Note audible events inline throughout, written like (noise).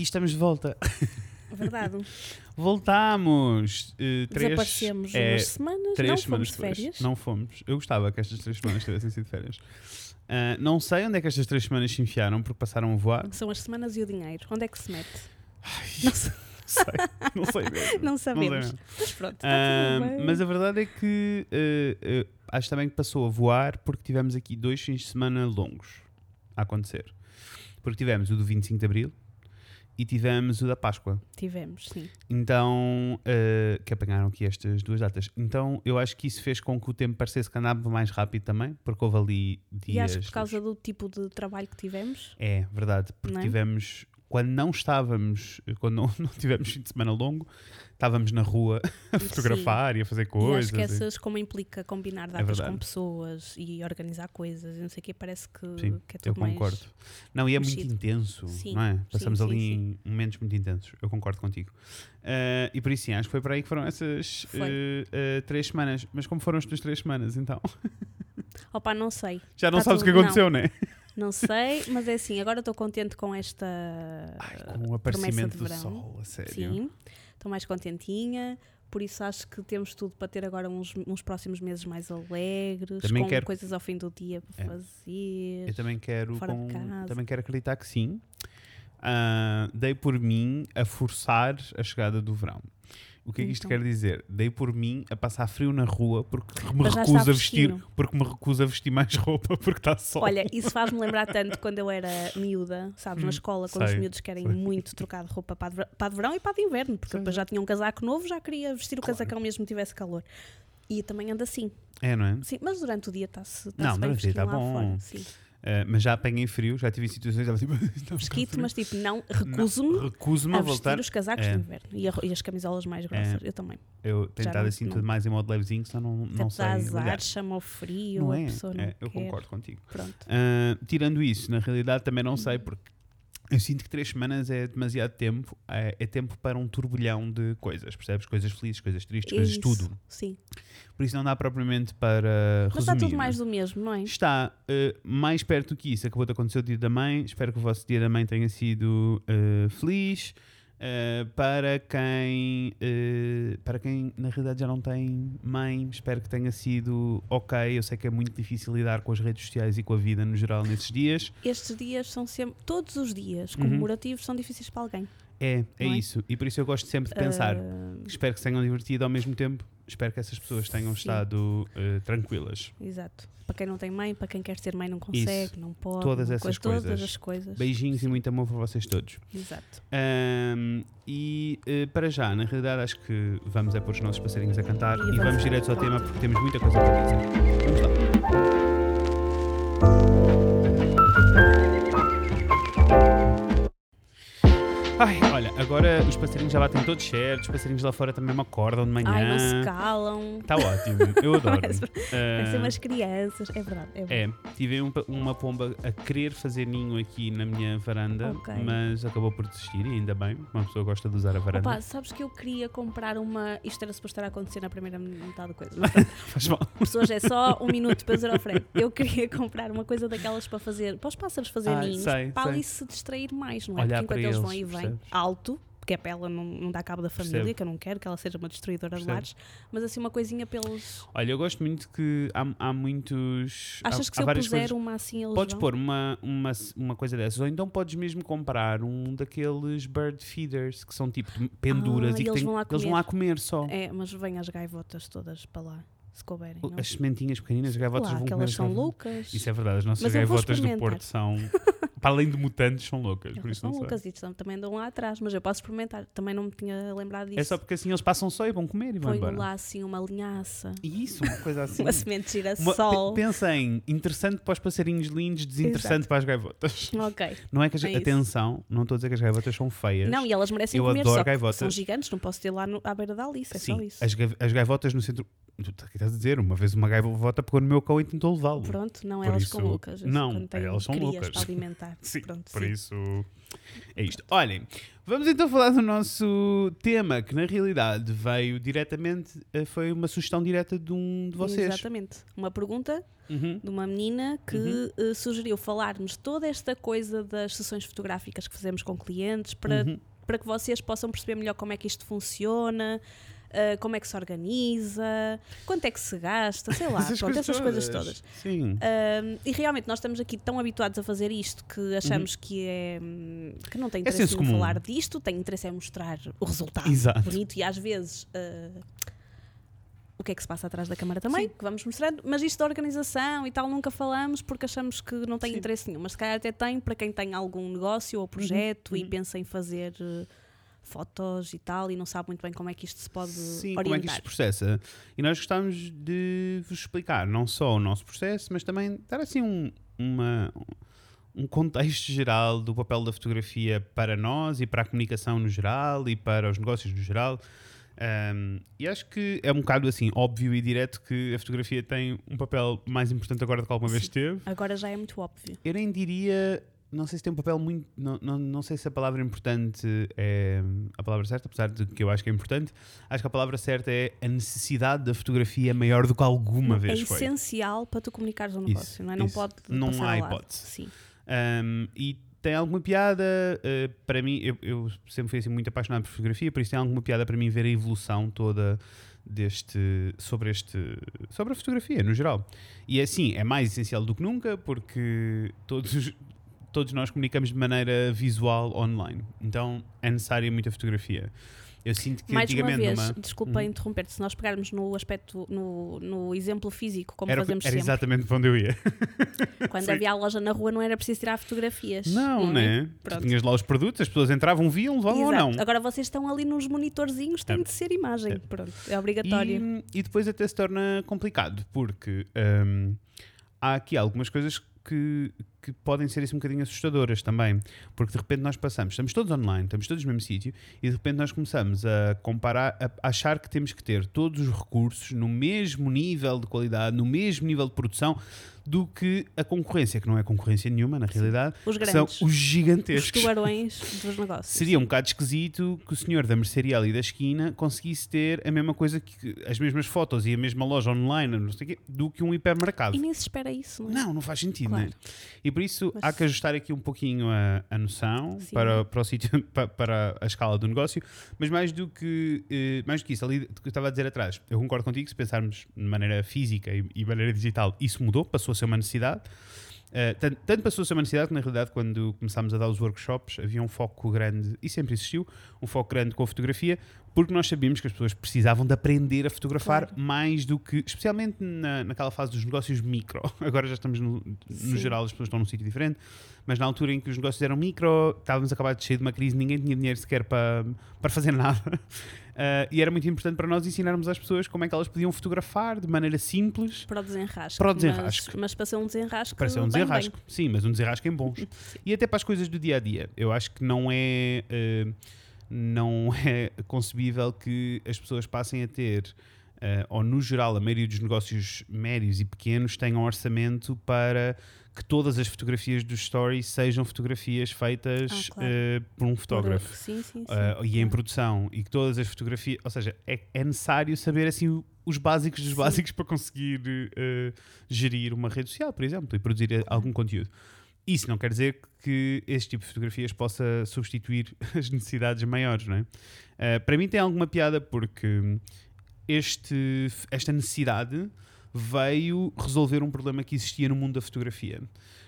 E estamos de volta. Verdade. (laughs) Voltámos! eh, três, Desaparecemos é, umas semanas, três não semanas fomos de férias. Não fomos. Eu gostava que estas três semanas tivessem sido férias. Ah, não sei onde é que estas três semanas se enfiaram porque passaram a voar. São as semanas e o dinheiro. Onde é que se mete? (laughs) Não, se- sei, não sei mesmo. (laughs) não sabemos. mesmo. Mas pronto, está Ah, tudo bem. mas a verdade é que eh, acho também que passou a voar porque tivemos aqui dois fins de semana longos a acontecer. Porque tivemos o do 25 de Abril e tivemos o da Páscoa. Tivemos, sim. Então, eh, que apanharam aqui estas duas datas. Então, eu acho que isso fez com que o tempo parecesse que andava mais rápido também, porque houve ali dias. E acho que por causa do tipo de trabalho que tivemos, É, verdade, porque é? tivemos. Quando não estávamos, quando não, (laughs) não tivemos fim de semana longo, estávamos na rua (laughs) a fotografar e a fazer e coisas. acho que e- essas, como implica combinar datas verdade. com pessoas e organizar coisas e não sei o que, parece que, Sim, que é Eu tudo mais... concordo. Não, e é muito mexido. intenso, Sim, não é? Passamos sim, ali sim. em momentos muito intensos. Eu concordo contigo. Ah, e por isso, sim, acho que foi para aí que foram essas eh, eh, três semanas. Mas como foram as tuas três semanas, então? (laughs) Opa, não sei. Já não Tá sabes o que aconteceu, não é? Não sei, mas é assim, agora estou contente com esta Ai, com o aparecimento do sol, a sério. Sim, estou mais contentinha. Por isso acho que temos tudo para ter agora uns, uns próximos meses mais alegres, Também com quero- coisas ao fim do dia para É. fazer. Eu também quero, com- também quero acreditar que sim. Ah, dei por mim a forçar a chegada do verão. O que é que isto Então. quer dizer? Dei por mim a passar frio na rua porque me Mas recuso a vestir, porque me recuso a vestir mais (laughs) roupa porque está sol. Olha, isso faz-me lembrar tanto quando eu era miúda, sabes, Hum, na escola, quando os sei, miúdos querem sei. muito trocar de roupa para de, para de verão e para de inverno, porque depois já tinha um casaco novo, já queria vestir o Claro. casacão mesmo que tivesse calor. E também anda assim. É, não é? Sim, mas durante o dia está-se está Não, bem durante o dia está lá bom. fora. Sim. Ah, mas já apanhei frio, já tive em situações estava tipo, (laughs) mas tipo, não, recuso-me recuso-me a a vestir voltar. os casacos É. de inverno e, a e as camisolas mais grossas. Eu também. Eu tenho estado assim não- tudo mais em modo levezinho, senão não, não sei. azar, chama o frio, Não é? pessoa não É, eu quer. concordo contigo. Pronto. Ah, tirando isso, na realidade também não Uhum. sei, porque eu sinto que três semanas é demasiado tempo. É, é tempo para um turbilhão de coisas, percebes? Coisas felizes, coisas tristes, coisas isso, tudo. Sim. Por isso não dá propriamente para Mas está resumir. tudo mais do mesmo, não é? Está eh, mais perto do que isso. Acabou de acontecer o dia da mãe. Espero que o vosso dia da mãe tenha sido eh, feliz. Eh, para quem eh, para quem na realidade já não tem mãe, espero que tenha sido ok. Eu sei que é muito difícil lidar com as redes sociais e com a vida no geral nesses dias. Estes dias são sempre, todos os dias Uhum. comemorativos são difíceis para alguém. É, é é? isso. E por isso eu gosto sempre de pensar. Ah, Espero que se tenham divertido ao mesmo tempo. Espero que essas pessoas tenham Sim. estado eh, tranquilas. exato. Para quem não tem mãe, para quem quer ser mãe não consegue, não pode. Todas essas Todas coisas. as coisas. Beijinhos e muito amor para vocês todos. Exato. Ahm, e eh, para já, na realidade, acho que vamos é pôr os nossos passarinhos a cantar E e, vamos direto ao tema porque temos muita coisa para dizer. Vamos lá. Agora os passarinhos já batem todos certos, os passarinhos lá fora também me acordam de manhã. Ai, não se calam. Está ótimo, eu adoro. (laughs) Parece- Ah, umas crianças. É verdade. É verdade. é, tive um uma pomba a querer fazer ninho aqui na minha varanda, Ok. mas acabou por desistir e ainda bem, uma pessoa gosta de usar a varanda. Opa, sabes que eu queria comprar uma. Isto era suposto estar a acontecer na primeira metade da coisa. Mas (laughs) Faz mal. pessoas é só um minuto para dizer ao Fred. Eu queria comprar uma coisa daquelas para fazer, para os pássaros fazer Ah, ninhos, sei, para sei. ali se distrair mais, não é? Olhar Porque enquanto eles eles, vão e vêm alto, porque é para ela não, não dá cabo da família, Percebo. que eu não quero que ela seja uma destruidora de Percebo. lares, mas assim uma coisinha pelos. Olha, eu gosto muito que há, há muitos. Achas há, que se eu puser coisas. uma assim eles Podes vão? pôr uma, uma, uma coisa dessas, ou então podes mesmo comprar um daqueles bird feeders que são tipo penduras Ah, e e que eles têm- vão lá eles vão lá comer só. É, mas vêm as gaivotas todas para lá, se couberem. Não? As sementinhas pequeninas, as gaivotas Lá, vão que comer elas as são loucas. Isso é verdade, as nossas Mas gaivotas do. Porto são. (laughs) para além de mutantes, são loucas. Por isso são sei. loucas e também andam lá atrás, mas eu posso experimentar. Também não me tinha lembrado disso. É só porque assim eles passam só e vão comer e vão Ponho embora. lá assim uma linhaça, Isso, uma coisa (laughs) assim. uma semente de girassol. pe- pensa em interessante para os passarinhos lindos, desinteressante para as gaivotas. Ok. (laughs) Não é que as, É atenção, não estou a dizer que as gaivotas são feias. Não, e elas merecem Eu comer, adoro gaivotas. são gigantes, não posso ter lá no- à beira da Alice, é Sim, só isso. As, as gaivotas no centro, estás a dizer, uma vez uma gaivota pegou no meu cão e tentou levá-lo. Pronto, não Por elas isso- com Lucas. não, elas são loucas. para alimentar. (laughs) Sim, Pronto, por sim. isso é isto. Olhem, vamos então falar do nosso tema, que na realidade veio diretamente, eh, foi uma sugestão direta de um de vocês. Exatamente. Uma pergunta Uhum. de uma menina que Uhum. eh, sugeriu falarmos toda esta coisa das sessões fotográficas que fazemos com clientes para, Uhum. para que vocês possam perceber melhor como é que isto funciona. Eh, como é que se organiza, quanto é que se gasta, sei (laughs) lá, Essas pronto, coisas essas coisas todas. Sim. Um, e realmente nós estamos aqui tão habituados a fazer isto que achamos que é que não tem Uhum. É interesse senso em comum. falar disto, tem interesse em mostrar o resultado Exato. bonito e às vezes uh, o que é que se passa atrás da câmara também, que vamos mostrando, mas isto da organização e tal nunca falamos porque achamos que não tem Sim. interesse nenhum, mas se calhar até tem para quem tem algum negócio ou projeto e uhum. pensa em fazer uh, fotos e tal e não sabe muito bem como é que isto se pode Sim, orientar. como é que isto se processa? E nós gostávamos de vos explicar não só o nosso processo, mas também dar assim um, uma, um contexto geral do papel da fotografia para nós e para a comunicação no geral e para os negócios no geral. Um, e acho que é um bocado assim óbvio e direto que a fotografia tem um papel mais importante agora do que alguma vez Sim. teve. Agora já é muito óbvio. Eu nem diria, não sei se tem um papel muito, não, não, não sei se a palavra importante é a palavra certa, apesar de que eu acho que é importante. Acho que a palavra certa é a necessidade da fotografia é maior do que alguma é vez foi. essencial para tu comunicares um negócio, não é? Não isso. pode Não há hipótese. Sim. Um, e tem alguma piada, uh, para mim, eu, eu sempre fui assim, muito apaixonado por fotografia, por isso tem alguma piada para mim ver a evolução toda deste sobre este sobre a fotografia no geral. E é assim, é mais essencial do que nunca porque todos os- todos nós comunicamos de maneira visual online. Então é necessária muita fotografia. Eu sinto que Mais uma antigamente vez, numa- desculpa Uhum. interromper-te, se nós pegarmos no aspecto, no, no exemplo físico, como era, fazemos era sempre, exatamente para onde eu ia. (laughs) quando Sim. havia a loja na rua não era preciso tirar fotografias. Não, é? né? Tu Pronto. tinhas lá os produtos, as pessoas entravam, viam, levavam ou não. Agora vocês estão ali nos monitorzinhos, tem É. de ser imagem. É. Pronto, é obrigatório. E, e depois até se torna complicado, porque hum, há aqui algumas coisas que, que podem ser assim, um bocadinho assustadoras também. Porque de repente nós passamos, estamos todos online, estamos todos no mesmo sítio, e de repente nós começamos a comparar, a achar que temos que ter todos os recursos no mesmo nível de qualidade, no mesmo nível de produção, do que a concorrência, que não é concorrência nenhuma, na realidade, Os são os os gigantescos. tubarões dos negócios. Seria um bocado esquisito que o senhor da mercearia ali da esquina conseguisse ter a mesma coisa que as mesmas fotos e a mesma loja online, não sei o quê, do que um hipermercado. E nem se espera isso, não é? Não, não faz sentido, Claro. né? E por isso Mas- há que ajustar aqui um pouquinho a, a noção Sim. para, para, o (laughs) sítio, pa- para a escala do negócio, mas mais do que, eh, mais do que isso, ali que eu estava a dizer atrás, eu concordo contigo, se pensarmos de maneira física e, e maneira digital, isso mudou, passou a ser uma necessidade. Uh, tanto, tanto passou a ser uma necessidade que, na realidade, quando começámos a dar os workshops, havia um foco grande, e sempre existiu, um foco grande com a fotografia, porque nós sabíamos que as pessoas precisavam de aprender a fotografar Claro. mais do que, especialmente na, naquela fase dos negócios micro. (laughs) Agora já estamos, no, no geral, as pessoas estão num sítio diferente, mas na altura em que os negócios eram micro, estávamos acabados de sair de uma crise, ninguém tinha dinheiro sequer para, para fazer (laughs) nada. Uh, e era muito importante para nós ensinarmos às pessoas como é que elas podiam fotografar de maneira simples Para o desenrasque. Para o desenrasque. Mas, mas para ser um desenrasque. para ser um bem, desenrasque. Sim, mas um desenrasque em bons. (laughs) e até para as coisas do dia a dia. Eu acho que não é, eh, não (laughs) é concebível que as pessoas passem a ter, eh, ou no geral, a maioria dos negócios médios e pequenos tenham orçamento para que todas as fotografias dos stories sejam fotografias feitas Ah, claro. eh, por um Por- fotógrafo. Sim, sim, sim. Uh, e em produção e que todas as fotografias, ou seja, é, é necessário saber assim os básicos dos básicos para conseguir uh, gerir uma rede social, por exemplo, e produzir uh, algum conteúdo. Isso não quer dizer que este tipo de fotografias possa substituir (laughs) as necessidades maiores, não é? Uh, para mim tem alguma piada porque este, esta necessidade veio resolver um problema que existia no mundo da fotografia.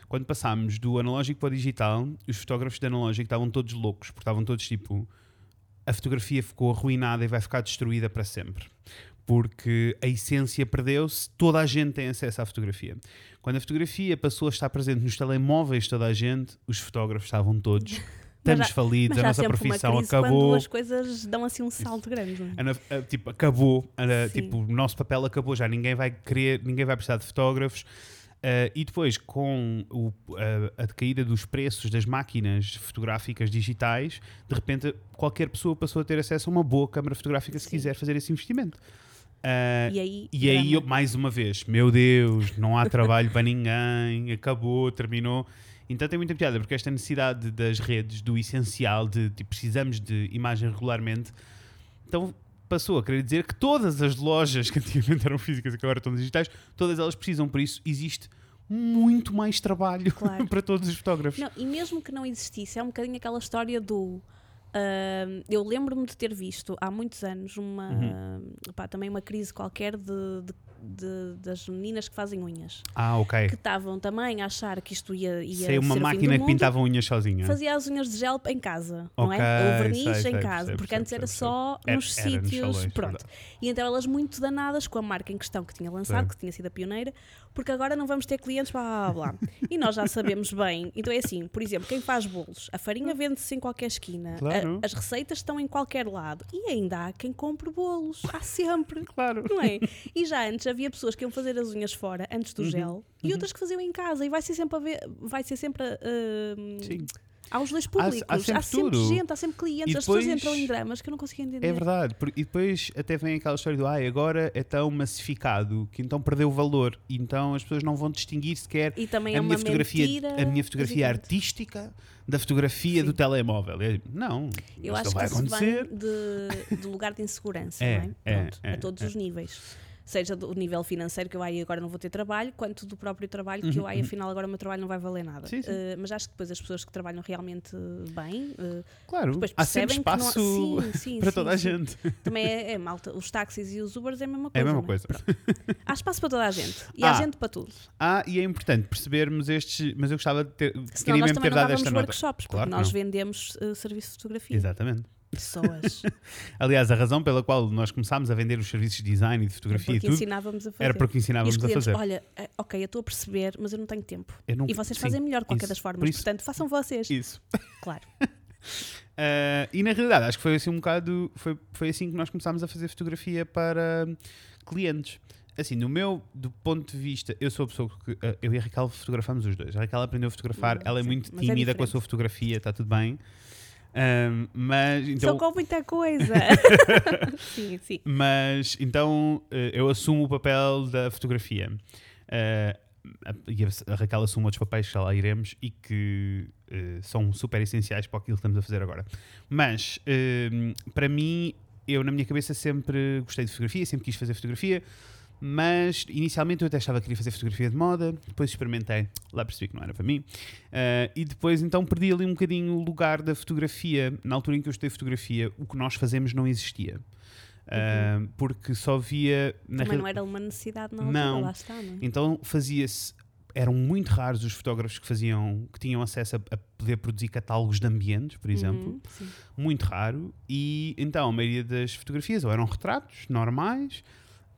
Quando passámos do analógico para o digital, os fotógrafos de analógico estavam todos loucos, porque estavam todos tipo: a fotografia ficou arruinada e vai ficar destruída para sempre. Porque a essência perdeu-se, toda a gente tem acesso à fotografia. Quando a fotografia passou a estar presente nos telemóveis toda a gente, os fotógrafos estavam todos. Estamos já- falidos, a nossa profissão crise quando acabou. as coisas dão assim um salto grande. é? Tipo, acabou, a- tipo, o nosso papel acabou, já ninguém vai querer, ninguém vai precisar de fotógrafos. Ah, e depois, com o- a, a decaída dos preços das máquinas fotográficas digitais, de repente qualquer pessoa passou a ter acesso a uma boa câmara fotográfica se Sim. quiser fazer esse investimento. Ah, E aí, e aí, eu, mais uma vez, meu Deus, não há trabalho para ninguém, acabou, terminou. Então tem muita piada, porque esta necessidade das redes, do essencial, de tipo, precisamos de imagem regularmente, então passou a querer dizer que todas as lojas que (laughs) antigamente eram físicas e que agora estão digitais, todas elas precisam, por isso existe muito mais trabalho (laughs) Claro. para todos os fotógrafos. Não, e mesmo que não existisse, é um bocadinho aquela história do. ah, eu lembro-me de ter visto há muitos anos uma Uhum. pá, também uma crise qualquer de, de- de- das meninas que fazem unhas Ah, ok. que estavam também a achar que isto ia, ia Sei uma ser máquina que pintava unhas sozinha. fazia as unhas de gel em casa, não Ok, é? Ou verniz sei, em sei, casa, percebo, porque antes era só Era- nos era nos sítios, salões, pronto. verdade. E então elas muito danadas com a marca em questão que tinha lançado, que tinha sido a pioneira, porque agora não vamos ter clientes, blá blá blá. e nós já sabemos bem. Então é assim, por exemplo, quem faz bolos, a farinha vende-se em qualquer esquina, a- Claro. as receitas estão em qualquer lado e ainda há quem compre bolos, há sempre. Claro. Não é? E já antes havia pessoas que iam fazer as unhas fora, antes Uhum. do gel, e outras que faziam em casa. E vai ser sempre a ver, vai ser sempre a, Sim. aos dois públicos. há sempre tudo. gente, há sempre clientes. E As pessoas entram em dramas que eu não consigo entender. É verdade, e depois até vem aquela história do ai, agora é tão massificado que então perdeu o valor, então as pessoas não vão distinguir sequer a é minha fotografia, mentira a minha fotografia artística da fotografia Sim. do telemóvel. Não, Eu acho não que vai isso acontecer. vem de, de lugar de insegurança, (laughs) É, não é? é, Pronto, é, a todos é. os níveis. Seja do nível financeiro, que eu ai, agora não vou ter trabalho, quanto do próprio trabalho, que eu ai, afinal agora o meu trabalho não vai valer nada. Uhum, Sim, sim. Eh, mas acho que depois as pessoas que trabalham realmente bem, eh, Claro, depois há sempre percebem que não há- espaço Sim, sim, (laughs) para sim, toda a gente. Também é, é malta. Os táxis e os Ubers é a mesma É coisa. a mesma não coisa. Pronto. Há espaço para toda a gente. E há Ah, gente para tudo. Ah, e é importante percebermos estes, mas eu gostava de ter, Senão queria mesmo ter não dado esta nota. workshops, porque Claro que nós não. vendemos eh, serviço de fotografia. Exatamente. Pessoas. (laughs) Aliás, a razão pela qual nós começámos a vender os serviços de design e de fotografia e tudo ensinávamos a fazer. era porque E os ensinávamos a clientes, fazer. olha, eh, ok, eu estou a perceber, mas eu não tenho tempo. Não- E vocês sim, fazem melhor de qualquer isso. das Por formas. isso- Portanto, façam vocês. Isso. (laughs) Claro. Ah, (laughs) e na realidade, acho que foi assim um bocado. Foi, foi assim que nós começámos a fazer fotografia para clientes. Assim, no meu do ponto de vista, eu sou a pessoa que. ah, eu e a Raquel fotografamos os dois. A Raquel aprendeu a fotografar, Hum, ela é sim, muito é tímida com a sua fotografia, está tudo bem. Ahm, mas Só então, com muita coisa. (laughs) sim, sim. mas então eh, eu assumo o papel da fotografia. Eh, a- e a- a Raquel assume outros papéis que já lá iremos e que eh, são super essenciais para aquilo que estamos a fazer agora. Mas eh, para mim, eu na minha cabeça sempre gostei de fotografia, sempre quis fazer fotografia. Mas inicialmente eu até achava que queria fazer fotografia de moda, depois experimentei, lá percebi que não era para mim, eh, e depois então perdi ali um bocadinho o lugar da fotografia. Na altura em que eu estudei fotografia, o que nós fazemos não existia. Uh, porque só via na Também não era uma necessidade altura, Não. lá está, não é? então fazia-se eram muito raros os fotógrafos que faziam que tinham acesso a, a poder produzir catálogos de ambientes por exemplo Uhum, sim. muito raro e então a maioria das fotografias ou eram retratos normais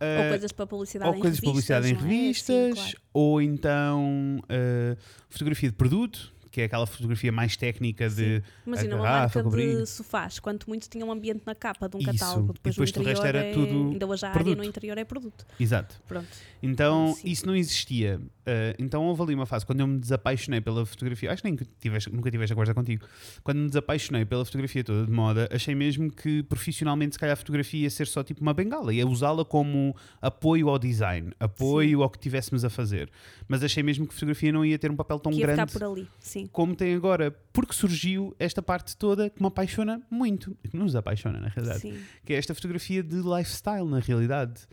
Ou uh, coisas para publicidade ou em coisas revistas. publicidade em não é? Sim, revistas claro. ou então uh, fotografia de produto que é aquela fotografia mais técnica de Imagina a uma garrafa, marca cobrir. de sofás, quanto muito tinha um ambiente na capa de um Isso. catálogo. E Depois, depois o resto era é... tudo Ainda hoje a área produto. no interior é produto. exato Pronto. Então, Sim. isso não existia. Uh, então, houve ali uma fase quando eu me desapaixonei pela fotografia. Acho que nem que tiveste- nunca tive esta conversa contigo. Quando me desapaixonei pela fotografia toda de moda, achei mesmo que profissionalmente, se calhar, a fotografia ia ser só tipo uma bengala, ia usá-la como apoio ao design, apoio ao que tivéssemos a fazer. Mas achei mesmo que a fotografia não ia ter um papel tão que ia grande ficar por ali, sim. Como tem agora, porque surgiu esta parte toda que me apaixona muito, que nos apaixona, na realidade sim. que é esta fotografia de lifestyle, na realidade.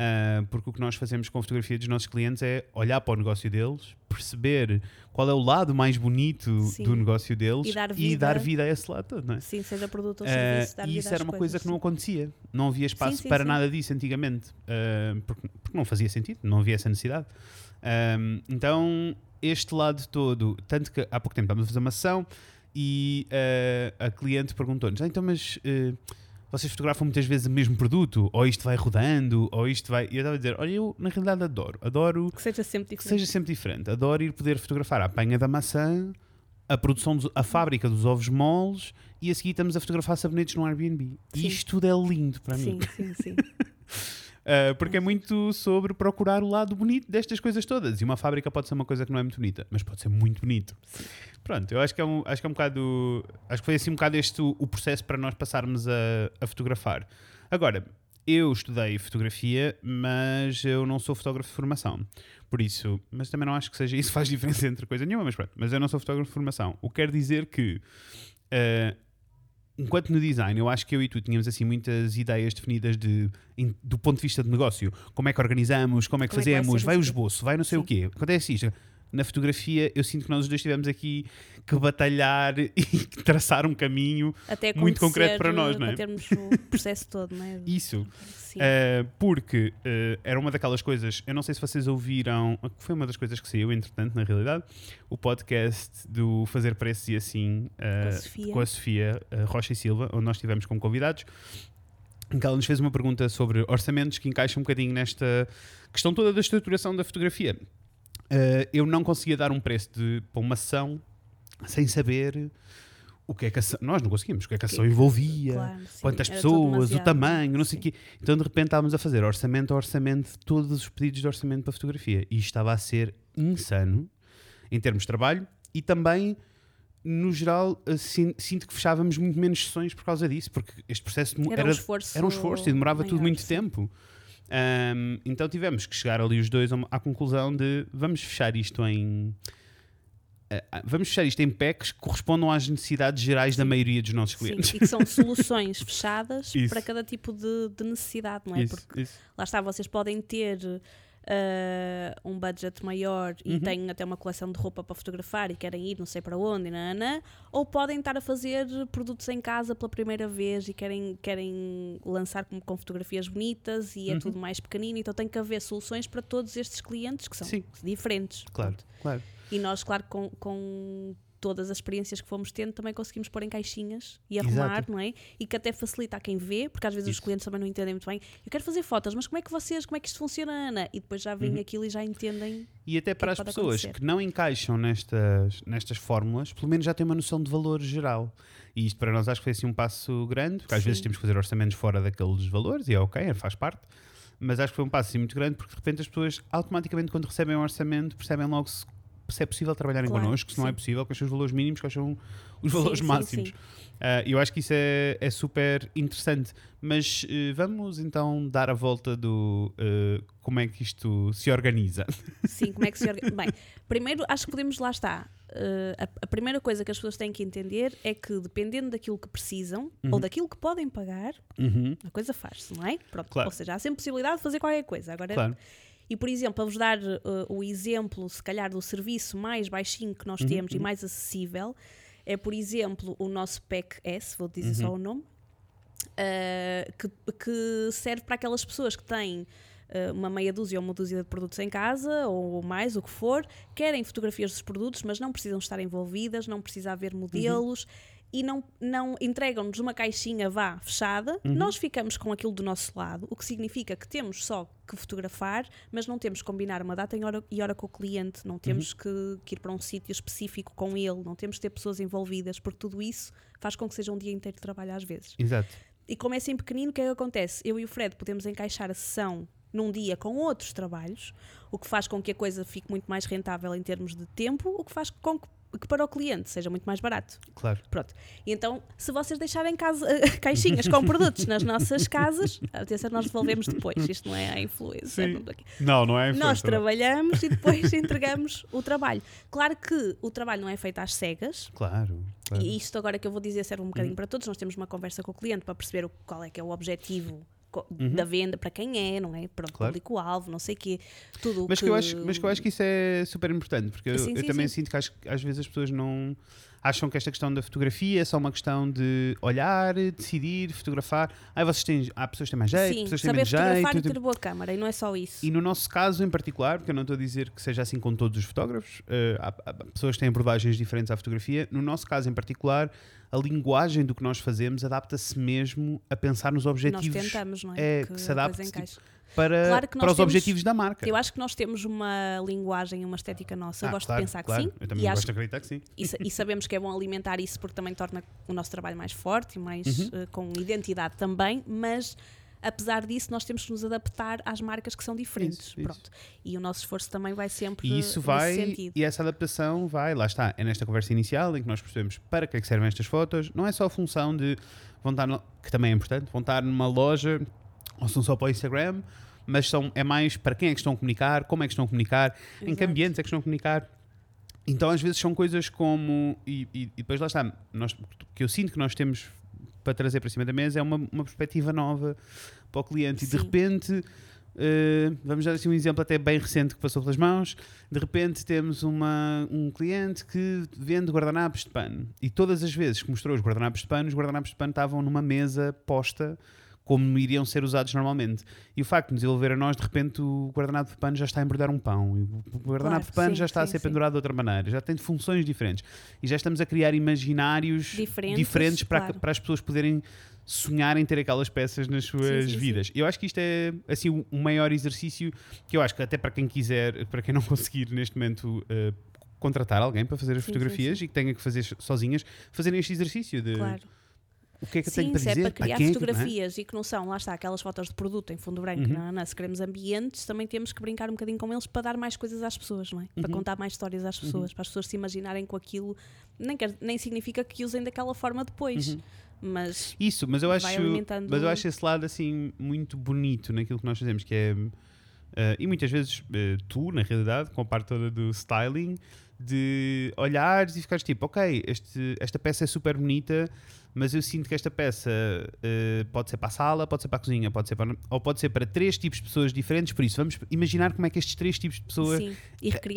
Ah, porque o que nós fazemos com a fotografia dos nossos clientes é olhar para o negócio deles, perceber qual é o lado mais bonito Sim. do negócio deles E dar e vida. dar vida a esse lado todo, não é? Sim, seja produto ou Ah, serviço, dar e isso era uma coisa coisas, que não acontecia. Não havia espaço sim, para sim. nada disso antigamente, ah, porque, porque não fazia sentido, não havia essa necessidade. Ah, então, este lado todo, tanto que há pouco tempo estávamos a fazer uma sessão e ah, a cliente perguntou-nos: ah, então, mas ah, vocês fotografam muitas vezes o mesmo produto? Ou isto vai rodando? Ou isto vai. E eu estava a dizer: olha, eu na realidade adoro, adoro Que seja sempre diferente. seja sempre diferente. Adoro ir poder fotografar a apanha da maçã, a produção, a fábrica dos ovos moles e a seguir estamos a fotografar sabonetes no Airbnb. Sim. isto tudo é lindo para mim. Sim, sim, sim. (laughs) Uh, porque é muito sobre procurar o lado bonito destas coisas todas. E uma fábrica pode ser uma coisa que não é muito bonita, mas pode ser muito bonito. Pronto, eu acho que é um, acho que é um bocado. Acho que foi assim um bocado este o, o processo para nós passarmos a, a fotografar. Agora, eu estudei fotografia, mas eu não sou fotógrafo de formação. Por isso, mas também não acho que seja isso faz diferença entre coisa nenhuma, mas pronto. Mas eu não sou fotógrafo de formação. O que quer dizer que, uh, enquanto no design, eu acho que eu e tu tínhamos assim muitas ideias definidas de, em, do ponto de vista de negócio. Como é que organizamos, como é que Como é que vai fazemos, vai, o esboço, vai não sei o Sim. quê. Acontece isto. Na fotografia, eu sinto que nós os dois tivemos aqui que batalhar (laughs) e traçar um caminho. Muito concreto para nós, não é? Para termos o processo todo, não é? (laughs) Isso. Uh, porque uh, era uma daquelas coisas, eu não sei se vocês ouviram, foi uma das coisas que saiu, entretanto, na realidade, o podcast do Fazer Preços e Assim uh, com a Sofia Rocha e Silva, onde nós estivemos como convidados, em que ela nos fez uma pergunta sobre orçamentos que encaixa um bocadinho nesta questão toda da estruturação da fotografia. Uh, eu não conseguia dar um preço de, para uma ação sem saber o que é que a ação, nós não conseguimos, o que é que a ação envolvia, Claro, sim. quantas tudo pessoas, o tamanho, não sei o quê. Então de repente estávamos a fazer orçamento a orçamento de todos os pedidos de orçamento para fotografia. E estava a ser insano em termos de trabalho e também, no geral, sin- sinto que fechávamos muito menos sessões por causa disso, porque este processo Era, era, um esforço. era um esforço e demorava tudo maior, muito sim. tempo. Ahm, então tivemos que chegar ali os dois à conclusão de vamos fechar isto em. ah, ah, vamos fechar isto em packs que correspondam às necessidades gerais da maioria dos nossos Sim, clientes. e que são soluções (laughs) fechadas Isso. para cada tipo de, de necessidade, não é? Isso, Porque isso. lá está, vocês podem ter ah, um budget maior e Uhum. têm até uma coleção de roupa para fotografar e querem ir não sei para onde, nananã, ou podem estar a fazer produtos em casa pela primeira vez e querem, querem lançar com, com fotografias bonitas e é Uhum. tudo mais pequenino, então tem que haver soluções para todos estes clientes que são Sim. diferentes. Claro, Pronto. claro. E nós, claro, com, com todas as experiências que fomos tendo, também conseguimos pôr em caixinhas e arrumar, Exato. não é? E que até facilita a quem vê, porque às vezes os Isso. clientes também não entendem muito bem. Eu quero fazer fotos, mas como é que vocês, como é que isto funciona, Ana? E depois já vem Uhum. aquilo e já entendem. E até para que as pessoas acontecer? que não encaixam nestas, nestas fórmulas, pelo menos já têm uma noção de valor geral. E isto para nós acho que foi assim um passo grande, porque às vezes Sim. temos que fazer orçamentos fora daqueles valores, e é ok, faz parte. Mas acho que foi um passo assim muito grande, porque de repente as pessoas automaticamente, quando recebem um orçamento, percebem logo se, se é possível trabalharem Claro, connosco, se não é possível, quais são os valores mínimos, quais são os valores sim, máximos. sim. Ah, eu acho que isso é, é super interessante. Mas eh, vamos então dar a volta do eh, como é que isto se organiza. (laughs) Sim, como é que se organiza? Bem, primeiro acho que podemos, lá está. eh, a, a primeira coisa que as pessoas têm que entender é que dependendo daquilo que precisam ou Uhum. daquilo que podem pagar, Uhum, a coisa faz-se, não é? Pronto. Claro. Ou seja, há sempre possibilidade de fazer qualquer coisa. Agora claro. E, por exemplo, para vos dar uh, o exemplo, se calhar, do serviço mais baixinho que nós Uhum, temos e uhum. mais acessível, é, por exemplo, o nosso PEC S, vou dizer Uhum. só o nome, uh, que, que serve para aquelas pessoas que têm uh, uma meia dúzia ou uma dúzia de produtos em casa, ou mais, o que for, querem fotografias dos produtos, mas não precisam estar envolvidas, não precisa haver modelos. E não, não entregam-nos uma caixinha vá fechada, Uhum. nós ficamos com aquilo do nosso lado, o que significa que temos só que fotografar, mas não temos que combinar uma data e hora, e hora com o cliente, não temos que, que ir para um sítio específico com ele, não temos que ter pessoas envolvidas, porque tudo isso faz com que seja um dia inteiro de trabalho às vezes. Exato. E como é assim pequenino, o que é que acontece? Eu e o Fred podemos encaixar a sessão num dia com outros trabalhos, o que faz com que a coisa fique muito mais rentável em termos de tempo, o que faz com que, que para o cliente seja muito mais barato. Claro. Pronto. E então, se vocês deixarem casa, (laughs) caixinhas com produtos nas nossas casas, atenção, nós devolvemos depois. Isto não é a influência. Sim. Não, não é Nós trabalhamos e depois (laughs) entregamos o trabalho. Claro que o trabalho não é feito às cegas, Claro. claro. e isto agora que eu vou dizer serve um bocadinho para todos. Nós temos uma conversa com o cliente para perceber qual é que é o objetivo co- da venda, para quem é, não é? Para o Uhum. Claro. público-alvo, não sei o quê. Tudo Mas que, eu acho, mas que eu acho que isso é super importante, porque eu, Sim, eu sim, também sim. sinto que que às vezes as pessoas não acham que esta questão da fotografia é só uma questão de olhar, decidir, fotografar. Ai, vocês têm, há pessoas que têm mais jeito, Sim, pessoas que têm saber menos fotografar jeito. e ter boa câmara, e não é só isso. E no nosso caso em particular, porque eu não estou a dizer que seja assim com todos os fotógrafos, eh, há, há pessoas que têm abordagens diferentes à fotografia. No nosso caso em particular, a linguagem do que nós fazemos adapta-se mesmo a pensar nos Nós objetivos tentamos, não é? é, Que que se adapte, encaixe. Para, Claro para os temos- objetivos da marca. Eu acho que nós temos uma linguagem, uma estética nossa. Eu Ah, gosto claro, de pensar claro. que sim. Eu também e, gosto acho- de acreditar que sim. e, e sabemos que é bom alimentar isso porque também torna o nosso trabalho mais forte e mais Uhum. eh, com identidade também, mas apesar disso nós temos que nos adaptar às marcas que são diferentes. Isso, isso. Pronto. E o nosso esforço também vai sempre E isso nesse vai, sentido. e essa adaptação vai, lá está, é nesta conversa inicial em que nós percebemos para que é que servem estas fotos. Não é só a função de vão estar, no- que também é importante, vão estar numa loja ou são só para o Instagram, mas são, é mais para quem é que estão a comunicar, como é que estão a comunicar, em que Exato. ambientes é que estão a comunicar. Então, às vezes, são coisas como. E, e- e depois lá está, nós, que eu sinto que nós temos para trazer para cima da mesa é uma, uma perspectiva nova para o cliente. E de Sim. repente, eh, vamos dar assim um exemplo até bem recente que passou pelas mãos. De repente, temos uma, um cliente que vende guardanapos de pano. E todas as vezes que mostrou os guardanapos de pano, os guardanapos de pano estavam numa mesa posta como iriam ser usados normalmente. E o facto de nos ele ver a nós, de repente o guardanapo de pano já está a embordar um pão, e o guardanapo Claro, de pano sim, já está a sim, ser sim. pendurado de outra maneira, já tem funções diferentes. E já estamos a criar imaginários Diferentes, para, claro. para as pessoas poderem sonhar em ter aquelas peças nas suas sim, sim. vidas. Eu acho que isto é assim o o maior exercício que eu acho que até para quem quiser, para quem não (laughs) conseguir neste momento eh, contratar alguém para fazer as Sim, sim, fotografias e que tenha que fazer sozinhas, fazerem este exercício de Claro. O que é que eu tenho Sim, para se é dizer, para criar quem é não é? fotografias e que não são, lá está, aquelas fotos de produto em fundo branco, Uhum. não, não, se queremos ambientes, também temos que brincar um bocadinho com eles para dar mais coisas às pessoas, não é? Para Uhum. contar mais histórias às pessoas, para as pessoas se imaginarem com aquilo. Nem, quer, nem significa que usem daquela forma depois, Uhum. mas Isso, mas eu acho, mas eu acho esse lado assim muito bonito naquilo que nós fazemos, que é eh, e muitas vezes eh, tu, na realidade, com a parte toda do styling, de olhares e ficares tipo, ok, este, esta peça é super bonita, mas eu sinto que esta peça eh, pode ser para a sala, pode ser para a cozinha, pode ser para, ou pode ser para três tipos de pessoas diferentes, por isso vamos imaginar como é que estes três tipos de pessoas sim,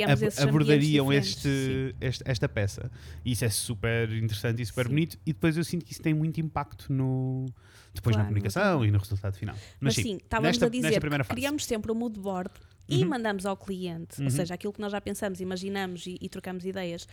ab- abordariam este, este- esta peça. E isso é super interessante e super Sim. bonito. E depois eu sinto que isso tem muito impacto no depois na Claro, comunicação muito e no resultado final. Mas, sim, sim, estávamos nesta, a dizer que criamos sempre o mood board e Uhum. mandamos ao cliente, Uhum. ou seja, aquilo que nós já pensamos, imaginamos e, e trocamos ideias.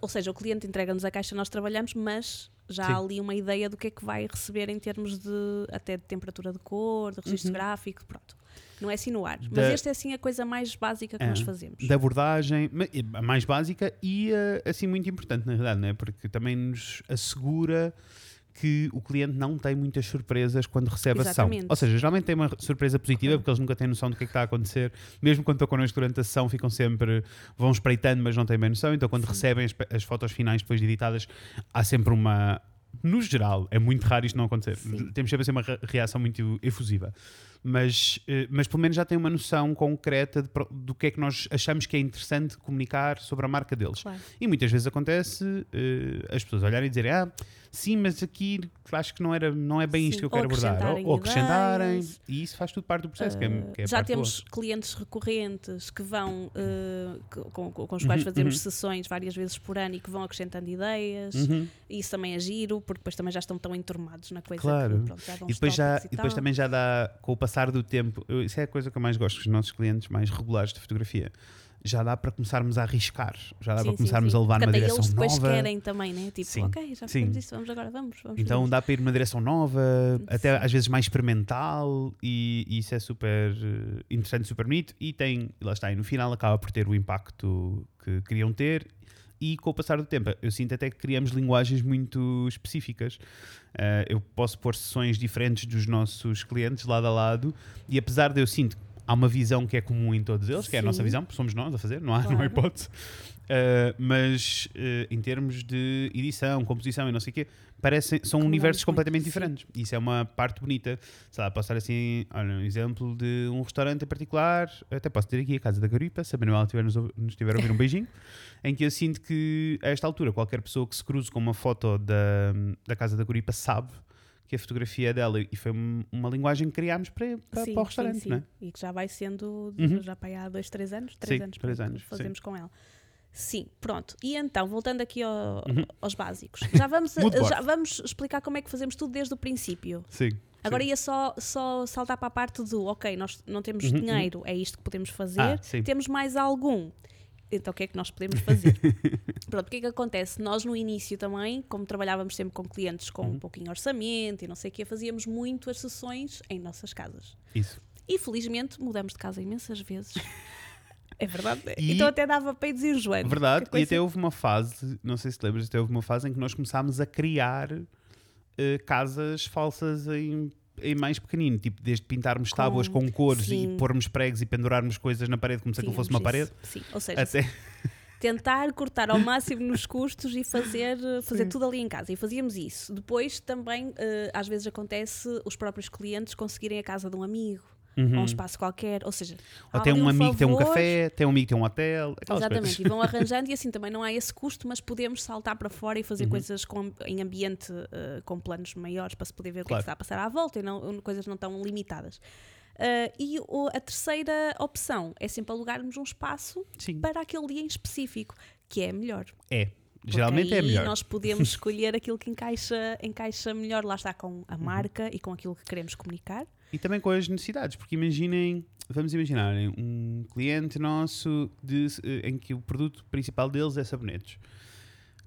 Ou seja, o cliente entrega-nos a caixa, nós trabalhamos, mas já Sim. há ali uma ideia do que é que vai receber em termos de até de temperatura de cor, de registro Uhum. gráfico, pronto. Não é assim no ar. Da- Mas esta é assim a coisa mais básica que É, nós fazemos. da abordagem, a mais básica e eh, assim muito importante na realidade, não é? Porque também nos assegura que o cliente não tem muitas surpresas quando recebe a sessão. Exatamente. Ou seja, geralmente tem uma surpresa positiva porque eles nunca têm noção do que é que está a acontecer. Mesmo quando estão connosco durante a sessão, ficam sempre, vão espreitando, mas não têm bem noção. Então, quando Sim. recebem as, as fotos finais depois de editadas, há sempre uma. No geral, é muito raro isto não acontecer. Sim. Temos sempre assim uma re- reação muito efusiva. Mas, eh, mas pelo menos já tem uma noção concreta de do que é que nós achamos que é interessante comunicar sobre a marca deles. Claro. E muitas vezes acontece eh, as pessoas olharem e dizerem: Ah, sim, mas aqui acho que não, era, não é bem Sim, isto que eu ou quero abordar. Ou, ou acrescentarem. ideias. E isso faz tudo parte do processo, que é, que é já temos clientes recorrentes que vão uh, que- com, com- os quais Uhum, fazemos uhum. sessões várias vezes por ano e que vão acrescentando ideias. Uhum. e isso também é giro porque depois também já estão tão enturmados na coisa Claro. que pronto, já dão E depois, já, tópicos e depois também já dá, com o passar do tempo, eu- isso é a coisa que eu mais gosto, os nossos clientes mais regulares de fotografia. Já dá para começarmos a arriscar, já dá Sim, para sim, começarmos sim. a levar numa direção eles depois nova. querem também né tipo Sim, ok já sim. fizemos isso vamos agora vamos, vamos Então dá para ir numa direção nova, até Sim. às vezes mais experimental, e, e isso é super eh, interessante, super bonito. E tem, lá está, e no final acaba por ter o impacto que queriam ter. E com o passar do tempo, eu sinto até que criamos linguagens muito específicas. Eh, eu posso pôr sessões diferentes dos nossos clientes lado a lado, e apesar de eu sinto que há uma visão que é comum em todos eles, que é a nossa Sim. visão, porque somos nós a fazer, não há, não há Claro. hipótese. Uh, mas uh, em termos de edição, composição e não sei o quê, parecem, são Combinamos universos muito, completamente sim. diferentes. Isso é uma parte bonita. Sei lá, posso dar assim, olha, um exemplo de um restaurante em particular, até posso ter aqui a Casa da Garipa, se a Manuela tiver nos, nos estiver a ouvir um beijinho, (laughs) em que eu sinto que a esta altura qualquer pessoa que se cruze com uma foto da, da Casa da Garipa sabe que a fotografia é dela e foi um- uma linguagem que criámos para, para, Sim, para o sim, restaurante, sim. não é? E que já vai sendo, Uhum. já para há dois, três anos, três Sim, anos, três anos, que fazemos com ela. Sim, pronto. E então, voltando aqui ao- Uhum. aos básicos, já vamos, (laughs) board. já vamos explicar como é que fazemos tudo desde o princípio. Sim. Agora sim. ia só, só saltar para a parte do, ok, nós não temos Uhum, dinheiro, é isto que podemos fazer, Ah, temos mais algum. Então o que é que nós podemos (laughs) fazer? Pronto, o que é que acontece? Nós no início também, como trabalhávamos sempre com clientes com Uhum. um pouquinho orçamento e não sei o quê, fazíamos muito as sessões em nossas casas. Isso. E felizmente mudamos de casa imensas vezes. (laughs) É verdade. E- Então até dava para ir desenjoando. Verdade, e até houve uma fase, não sei se te lembras, até houve uma fase em que nós começámos a criar eh, casas falsas em, em mais pequenino, tipo desde pintarmos Com- tábuas com cores sim. e pormos pregos e pendurarmos coisas na parede como se aquilo fosse uma Tínhamos parede, isso. Sim, ou seja, até, (laughs) tentar cortar ao máximo nos custos e fazer, fazer tudo ali em casa. E fazíamos isso. Depois também, eh, às vezes acontece os próprios clientes conseguirem a casa de um amigo. Ou um espaço qualquer, ou seja, Ou tem ali um amigo que tem um café, tem um amigo que tem um hotel. Exatamente, coisas. e vão (laughs) arranjando e assim também não há esse custo, mas podemos saltar para fora e Uhum. fazer coisas com- em ambiente eh, com planos maiores para se poder ver o que é Claro. que está a passar à volta e não, coisas não tão limitadas. Eh, e o- a terceira opção é sempre alugarmos um espaço Sim. para aquele dia em específico, que é melhor. É. Porque Geralmente é aí melhor. nós podemos (laughs) escolher aquilo que encaixa, encaixa melhor, lá está, com Uhum. a marca e com aquilo que queremos comunicar. E também com as necessidades, porque imaginem, vamos imaginar, um cliente nosso de- eh, em que o produto principal deles é sabonetes.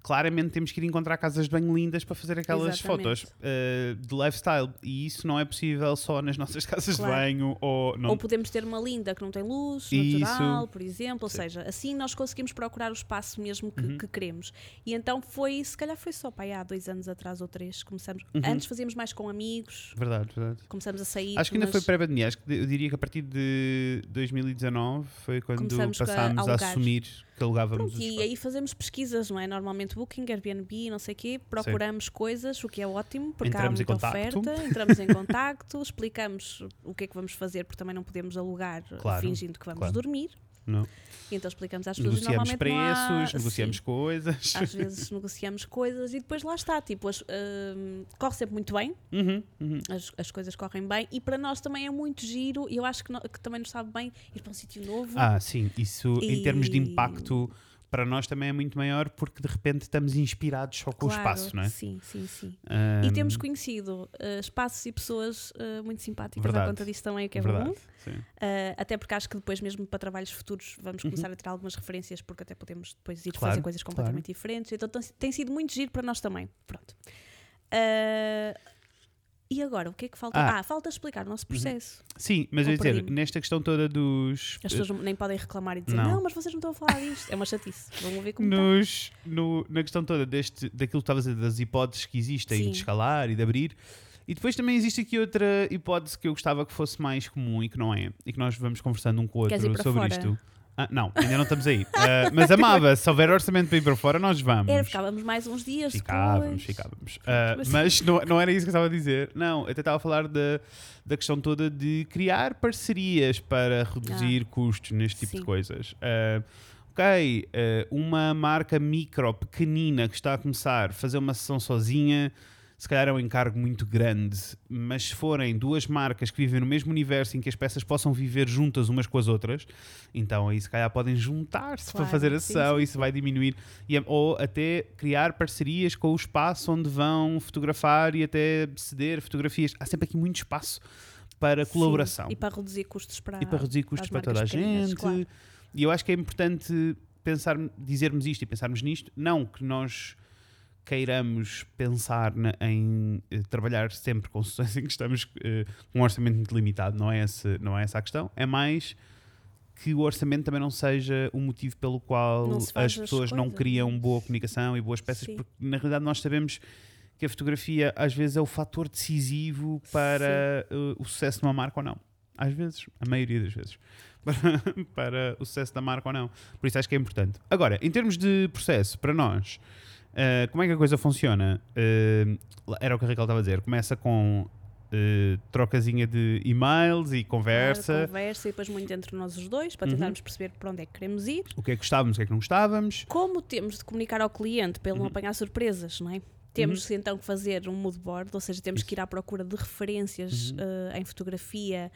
Claramente temos que ir encontrar casas de banho lindas para fazer aquelas Exatamente. fotos eh, de lifestyle. E isso não é possível só nas nossas (laughs) casas Claro. de banho ou não. Ou podemos ter uma linda que não tem luz Isso. natural, por exemplo. Ou Sim. Uhum. seja, assim nós conseguimos procurar o espaço mesmo que, que queremos. E então foi, se calhar foi só para aí há dois anos atrás ou três. Começamos, Antes fazíamos mais com amigos, Verdade, verdade. começamos a sair. Uhum. Acho que ainda mas foi pré-pandemia. Acho que eu diria que a partir de 2019 foi quando Começamos a passámos a, alugar. assumir que alugávamos Pronto, e aí fazemos pesquisas, não é? Normalmente Booking, Airbnb, não sei o quê, procuramos coisas, o que é ótimo, porque Entramos há muita oferta, entramos em contacto, (laughs) explicamos o que é que vamos fazer, porque também não podemos alugar Claro, fingindo que vamos claro. dormir. Não. E então explicamos às pessoas e Negociamos normalmente não há- preços, negociamos Sim. coisas. Às vezes negociamos coisas e depois lá está, tipo, as- hum, corre sempre muito bem, Uhum, uhum. as, as coisas correm bem e para nós também é muito giro e eu acho que, no- que também nos sabe bem ir para um sítio novo. Ah, sim, isso em termos de E- impacto para nós também é muito maior porque de repente estamos inspirados só com o Claro, espaço, não é? Sim, sim, sim. Ahm, E temos conhecido uh, espaços e pessoas uh, muito simpáticas à Verdade. conta disso também, o que é verdade, bom. Uh, até porque acho que depois, mesmo para trabalhos futuros, vamos começar a ter algumas referências, porque até podemos depois ir Uhum. Claro, fazer coisas completamente diferentes. Então tem, tem sido muito giro para nós também. Pronto. E agora, o que é que falta? Ah. Uhum. Ah, falta explicar o nosso processo. Sim, mas eu ia dizer, nesta questão toda dos. As pessoas nem podem reclamar e dizer, Não. não. mas vocês não estão a falar disto. É uma chatice. Vamos ver como está. nos, no- na questão toda deste, daquilo que estavas a dizer, das hipóteses que existem Sim. de escalar e de abrir. E depois também existe aqui outra hipótese que eu gostava que fosse mais comum e que não é, e que nós vamos conversando um com o outro sobre fora? isto. Ah, não, ainda não estamos aí. Ah, mas amava, se houver orçamento para ir para fora, nós vamos. Era, ficávamos mais uns dias Ficávamos, depois. ficávamos. Ah, mas- não, não era isso que eu estava a dizer. Não, eu até estava a falar da, da questão toda de criar parcerias para reduzir custos neste tipo de Ah. Sim. coisas. Ah, ok, ah, uma marca micro, pequenina, que está a começar a fazer uma sessão sozinha, se calhar é um encargo muito grande, mas se forem duas marcas que vivem no mesmo universo em que as peças possam viver juntas umas com as outras, então aí se calhar podem juntar-se para Claro, fazer a sim, sessão sim, e isso vai diminuir. E, ou até criar parcerias com o espaço onde vão fotografar e até ceder fotografias. Há sempre aqui muito espaço para Sim, colaboração E para reduzir custos para, e para reduzir custos as para toda a gente. claro. E eu acho que é importante pensar, dizermos isto e pensarmos nisto. Não que nós queiramos pensar em eh, trabalhar sempre com sessões (laughs) em que estamos eh, com um orçamento muito limitado. Não é, esse, não é essa a questão. É mais que o orçamento também não seja o motivo pelo qual as as pessoas não criam boa comunicação e boas peças, Sim. porque na realidade nós sabemos que a fotografia às vezes é o fator decisivo para eh, o sucesso de uma marca ou não. Às vezes, a maioria das vezes, para, (laughs) para o sucesso da marca ou não. Por isso acho que é importante. Agora, em termos de processo, para nós, eh, como é que a coisa funciona? Eh, era o que a Raquel estava a dizer. Começa com eh, trocazinha de e-mails e conversa. Claro, conversa e depois muito entre nós os dois para Uhum. tentarmos perceber para onde é que queremos ir. O que é que gostávamos, o que é que não gostávamos. Como temos de comunicar ao cliente para ele Uhum. não apanhar surpresas, não é? Temos então que fazer um mood board, ou seja, temos que ir à procura de referências Uhum. em fotografia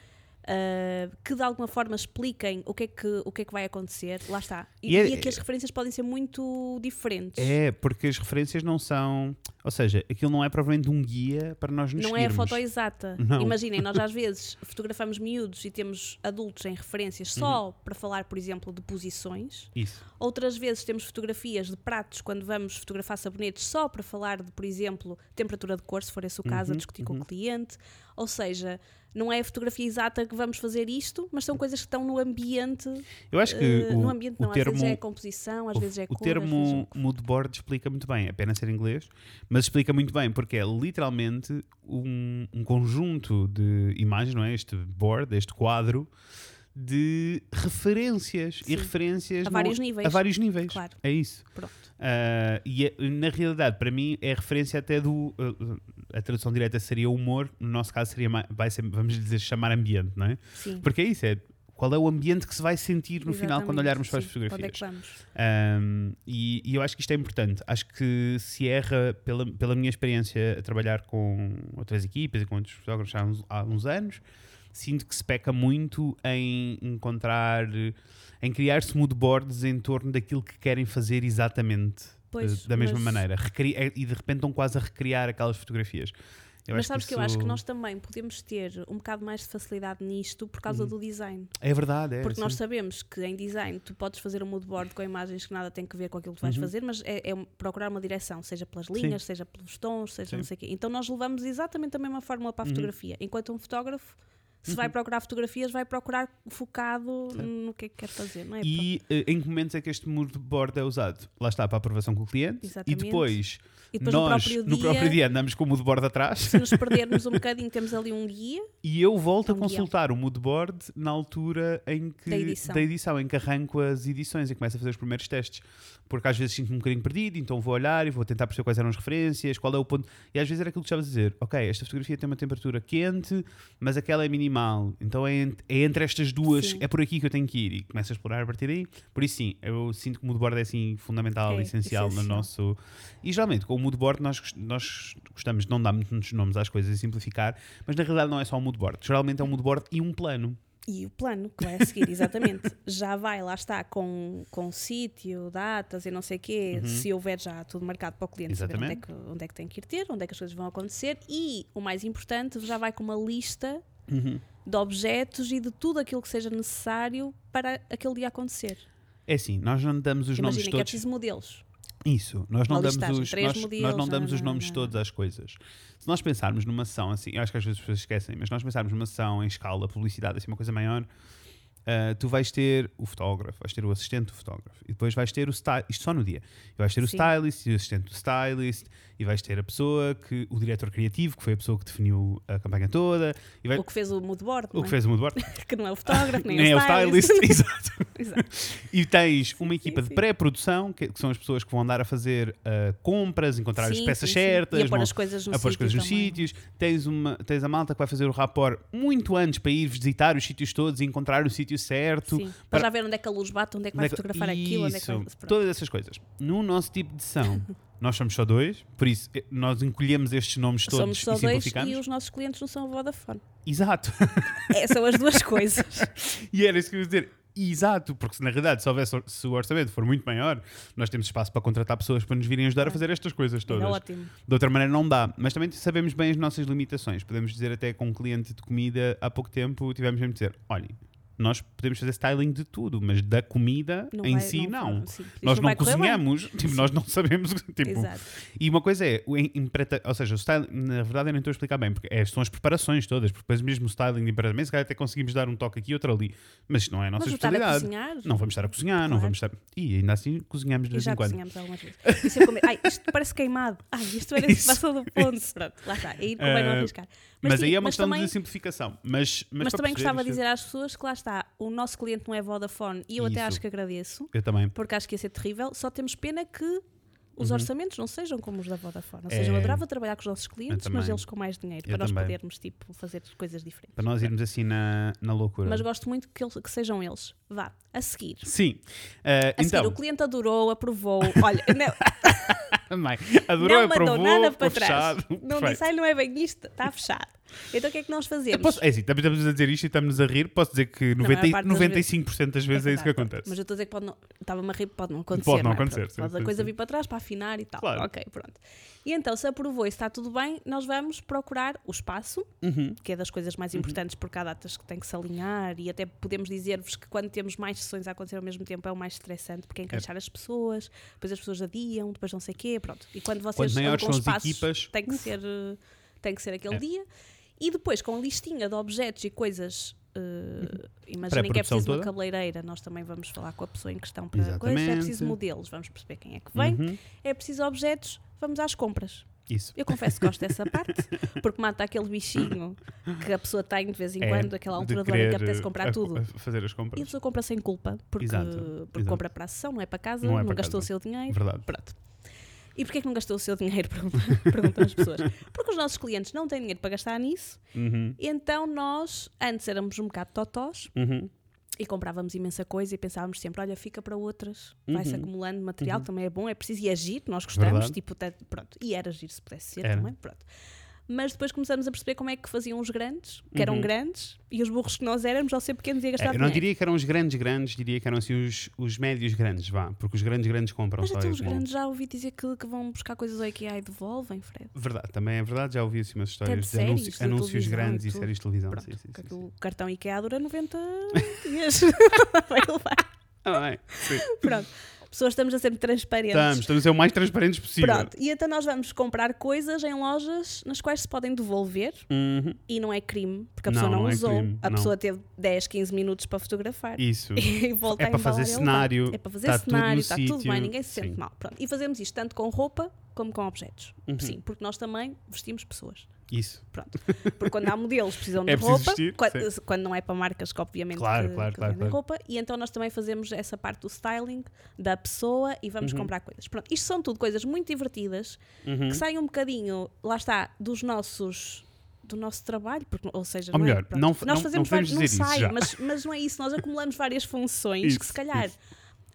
eh, que de alguma forma expliquem o que, é que, o que é que vai acontecer. Lá está. E, E é- e aqui as referências podem ser muito diferentes. É, porque as referências não são. Ou seja, aquilo não é provavelmente um guia para nós nos Não é a seguirmos. foto exata. Não. Imaginem, nós às (laughs) vezes fotografamos miúdos e temos adultos em referências só Uhum. para falar, por exemplo, de posições. Isso. Outras vezes temos fotografias de pratos quando vamos fotografar sabonetes só para falar de, por exemplo, temperatura de cor, se for esse o caso, a Uhum, discutir com o cliente. Ou seja, não é a fotografia exata que vamos fazer isto, mas são coisas que estão no ambiente. Eu acho que eh, o, no ambiente o não, termo. às vezes é composição, às o, vezes é o cor. às vezes termo é- mood board explica muito bem, é pena ser inglês, mas explica muito bem, porque é literalmente um, um conjunto de imagens, não é? Este board, este quadro, de referências Sim. e referências A vários níveis. a vários níveis. Claro. É isso. Pronto. Ah, e é- na realidade, para mim, é referência até do. uh, a tradução direta seria humor, no nosso caso seria vai ser, vamos dizer, chamar ambiente, não é? Sim. Porque é isso, é qual é o ambiente que se vai sentir no final quando Exatamente, olharmos para as. Para fotografias. Onde é que vamos? Um, e, e eu acho que isto é importante. Acho que se erra, pela, pela minha experiência a trabalhar com outras equipas e com outros fotógrafos há uns, há uns anos, sinto que se peca muito em encontrar, em criar-se moodboards em torno daquilo que querem fazer exatamente Pois, da mesma mas- maneira. Recri- eh, e de repente estão quase a recriar aquelas fotografias. Eu Mas sabes que, eu isso- acho que nós também podemos ter um bocado mais de facilidade nisto por causa do design. É verdade, é. Porque nós sim. sabemos que em design tu podes fazer um mood board com imagens que nada tem que ver com aquilo que tu vais Uhum. fazer, mas é, é procurar uma direção, seja pelas linhas, seja pelos tons, seja Sim. não sei o quê. Então nós levamos exatamente a mesma fórmula para a Uhum. fotografia. Enquanto um fotógrafo, se vai procurar fotografias, vai procurar focado no que é que quer fazer, não é? E eh, em que momentos é que este mood board é usado? Lá está, para a aprovação com o cliente. Exatamente. E depois, E depois no nós, próprio no dia- próprio dia, andamos com o mood board atrás Se nos perdermos um bocadinho, temos ali um guia. (laughs) e eu volto É a um consultar o mood board na altura em que, Da edição. em que arranco as edições e começo a fazer os primeiros testes. Porque às vezes sinto-me um bocadinho perdido, então vou olhar e vou tentar perceber quais eram as referências, qual é o ponto. E às vezes era aquilo que estavas a dizer: ok, esta fotografia tem uma temperatura quente, mas aquela é minimal, então é, ent- é entre estas duas, Sim. é por aqui que eu tenho que ir. E começo a explorar a partir daí. Por isso, sim, eu sinto que o mood board é assim fundamental, É, essencial, no essencial. nosso. E geralmente com o mood board nós, nós gostamos de não dar muitos nomes às coisas e simplificar, mas na realidade não é só um mood board. Geralmente é um mood board e um plano. E o plano que vai a seguir, exatamente. (laughs) já vai, lá está, com, com sítio, datas e não sei o quê, se houver já tudo marcado para o cliente saber onde é, Exatamente. que, onde é que tem que ir ter, onde é que as coisas vão acontecer e, o mais importante, já vai com uma lista Uhum. de objetos e de tudo aquilo que seja necessário para aquele dia acontecer. É assim, nós não damos os nomes Imagina que é todos. preciso modelos. Isso, nós não damos os, nós, modelos, nós não damos os nomes todos às coisas. Se nós pensarmos numa ação assim, eu acho que às vezes as pessoas esquecem, mas nós pensarmos numa ação em escala, publicidade, assim, uma coisa maior, ah, tu vais ter o fotógrafo, vais ter o assistente do fotógrafo e depois vais ter o stylist, isto só no dia, e vais ter o Sim. stylist e o assistente do stylist e vais ter a pessoa que, o diretor criativo, que foi a pessoa que definiu a campanha toda, e vai, O que fez o mood board, o não que é? fez o moodboard, (laughs) que não é o fotógrafo, nem, (laughs) nem é o stylist, (laughs) exato. E tens uma equipa Sim, de pré-produção, que, que são as pessoas que vão andar a fazer ah, compras, encontrar as Sim, peças sim, certas, E a pôr as coisas no a pôr as coisas nos sítios. Tens, uma, tens a malta que vai fazer o rapport muito antes para ir visitar os sítios todos e encontrar o sítio certo. Sim, para, para- já ver onde é que a luz bate, onde é que vai é fotografar aquilo, onde é que vai... Pronto. todas essas coisas. No nosso tipo de sessão, (laughs) nós somos só dois, por isso eh, nós encolhemos estes nomes todos Somos só e dois simplificamos. e os nossos clientes não são a Vodafone. Exato. (laughs) É, são as duas (laughs) coisas. e era isso que eu ia dizer. Exato, porque se na realidade se, houvesse, se o orçamento for muito maior, nós temos espaço para contratar pessoas para nos virem ajudar a fazer estas coisas todas. Era ótimo. De outra maneira não dá, mas também sabemos bem as nossas limitações. Podemos dizer até com um cliente de comida há pouco tempo tivemos mesmo de dizer, olhem, nós podemos fazer styling de tudo, mas da comida Não em vai- si não. vai- sim, Nós não, vai bem. cozinhamos, (laughs) tipo, nós não sabemos. (laughs) Tipo, Exato. e uma coisa é, o empreta- ou seja, o styling, na verdade eu não estou a explicar bem, porque é, são as preparações todas, porque depois mesmo o styling de empretamento, se calhar até conseguimos dar um toque aqui e outro ali, mas isto não é a nossa Mas a especialidade. cozinhar... Não vamos estar a cozinhar, não Claro. vamos estar. E ainda assim cozinhamos de E vez em quando. cozinhamos algumas vezes. E sempre comer. Ai, isto parece queimado. Ai, isto parece (laughs) Isso, passou do ponto. Pronto, lá está. Aí convém não Eh, arriscar. Mas, sim, aí é uma mas questão também, de simplificação. Mas, mas, mas também gostava de dizer às pessoas que lá está, o nosso cliente não é Vodafone e eu até Isso. acho que agradeço, Eu também. porque acho que ia ser terrível. Só temos pena que os orçamentos não sejam como os da Vodafone. Ou seja, Uhum. É. eu adorava trabalhar com os nossos clientes, mas eles com mais dinheiro, Eu para nós também. podermos tipo, fazer coisas diferentes. Para nós irmos assim na, na loucura. Mas gosto muito que, eles- que sejam eles. Vá, a seguir. Sim. Uh, A seguir, então, o cliente adorou, aprovou. Olha, (laughs) não, (laughs) também. Adorou, não mandou aprovou, nada para trás. fechado. Não Perfeito. disse, ai, não é bem isto, está fechado. Então o que é que nós Eu fazemos? posso, é assim, estamos a dizer isto e estamos a rir. Posso dizer que 90, maior parte das 95% das vezes é, isso que acontece. Mas eu estou a dizer que pode não. Estava-me a rir, pode não acontecer. Pode não é? acontecer, Pronto, sim, Pode a sim, coisa sim. vir para trás para afinar e tal. Claro. Ok, pronto. E então, se aprovou e está tudo bem, nós vamos procurar o espaço, Uhum. que é das coisas mais importantes, porque há datas que tem que se alinhar e até podemos dizer-vos que quando temos mais sessões a acontecer ao mesmo tempo é o mais estressante, porque é encaixar as pessoas, depois as pessoas adiam, depois não sei o quê, pronto. E quando vocês Quanto maiores são as equipas, tem que ser, eh, tem que ser aquele É. dia. E depois, com a listinha de objetos e coisas. eh, imaginem que é preciso uma toda. cabeleireira, nós também vamos falar com a pessoa em questão para Exatamente. coisas. É preciso modelos, vamos perceber quem é que vem. Uhum. É preciso objetos, vamos às compras. Isso. Eu confesso que gosto dessa parte, (laughs) porque mata aquele bichinho que a pessoa tem de vez em É, quando, aquela altura do ano que apetece comprar a- tudo. a fazer as E a compras. pessoa compra sem culpa, porque, Exato, porque exato. compra para a sessão, não é para casa, Não não, é para gastou o seu dinheiro. Verdade. Pronto. E porquê é que não gastou o seu dinheiro? (laughs) Perguntam, as pessoas. Porque os nossos clientes não têm dinheiro para gastar nisso, Uhum, então nós, antes éramos um bocado totós uhum. e comprávamos imensa coisa e pensávamos sempre: olha, fica para outras, vai-se Uhum. acumulando material, também é bom, é preciso e giro, nós gostamos, Verdade. tipo, até- pronto. E era giro se pudesse ser Era. também, pronto. Mas depois começamos a perceber como é que faziam os grandes, que eram Uhum. grandes, e os burros que nós éramos, ao ser pequenos, ia gastar É, eu não dinheiro. diria que eram os grandes grandes, diria que eram assim os, os médios grandes, vá. Porque os grandes grandes compram Mas só até e os grandes já ouvi dizer que, que vão buscar coisas ao IKEA e devolvem, Fred. Verdade, também é verdade, já ouvi assim umas de histórias de, anúncio- séries, de anúncios grandes e e séries de televisão. Pronto, Sim, sim, sim, o cartão IKEA dura 90 (laughs) dias. (laughs) Vai levar. Ah, bem. Pronto. Pessoas estamos a ser transparentes. Estamos, estamos a ser o mais transparentes possível. Pronto, e então nós vamos comprar coisas em lojas nas quais se podem devolver Uhum. e não é crime, porque a Não, pessoa não, não é usou. crime, a não. pessoa teve 10, 15 minutos para fotografar. Isso. (laughs) E volta É para fazer cenário, É para fazer tudo cenário, está tudo sítio, bem, ninguém se sente sim. mal. Pronto. E fazemos isto tanto com roupa como com objetos. Uhum. Sim, porque nós também vestimos pessoas. Isso. Pronto. Porque quando há modelos precisam de É roupa, vestir, quando, sim. quando não é para marcas que obviamente Claro, que, claro, que claro, claro. roupa, e então nós também fazemos essa parte do styling da pessoa e Uhum. vamos comprar coisas. Pronto, isto são tudo coisas muito divertidas Uhum. que saem um bocadinho, lá está, dos nossos do nosso trabalho, porque, ou seja, Ou não é? melhor, Pronto. não- nós não- fazemos não podemos vários, não sai, mas, mas não é isso, nós acumulamos várias funções Isso, que se calhar isso.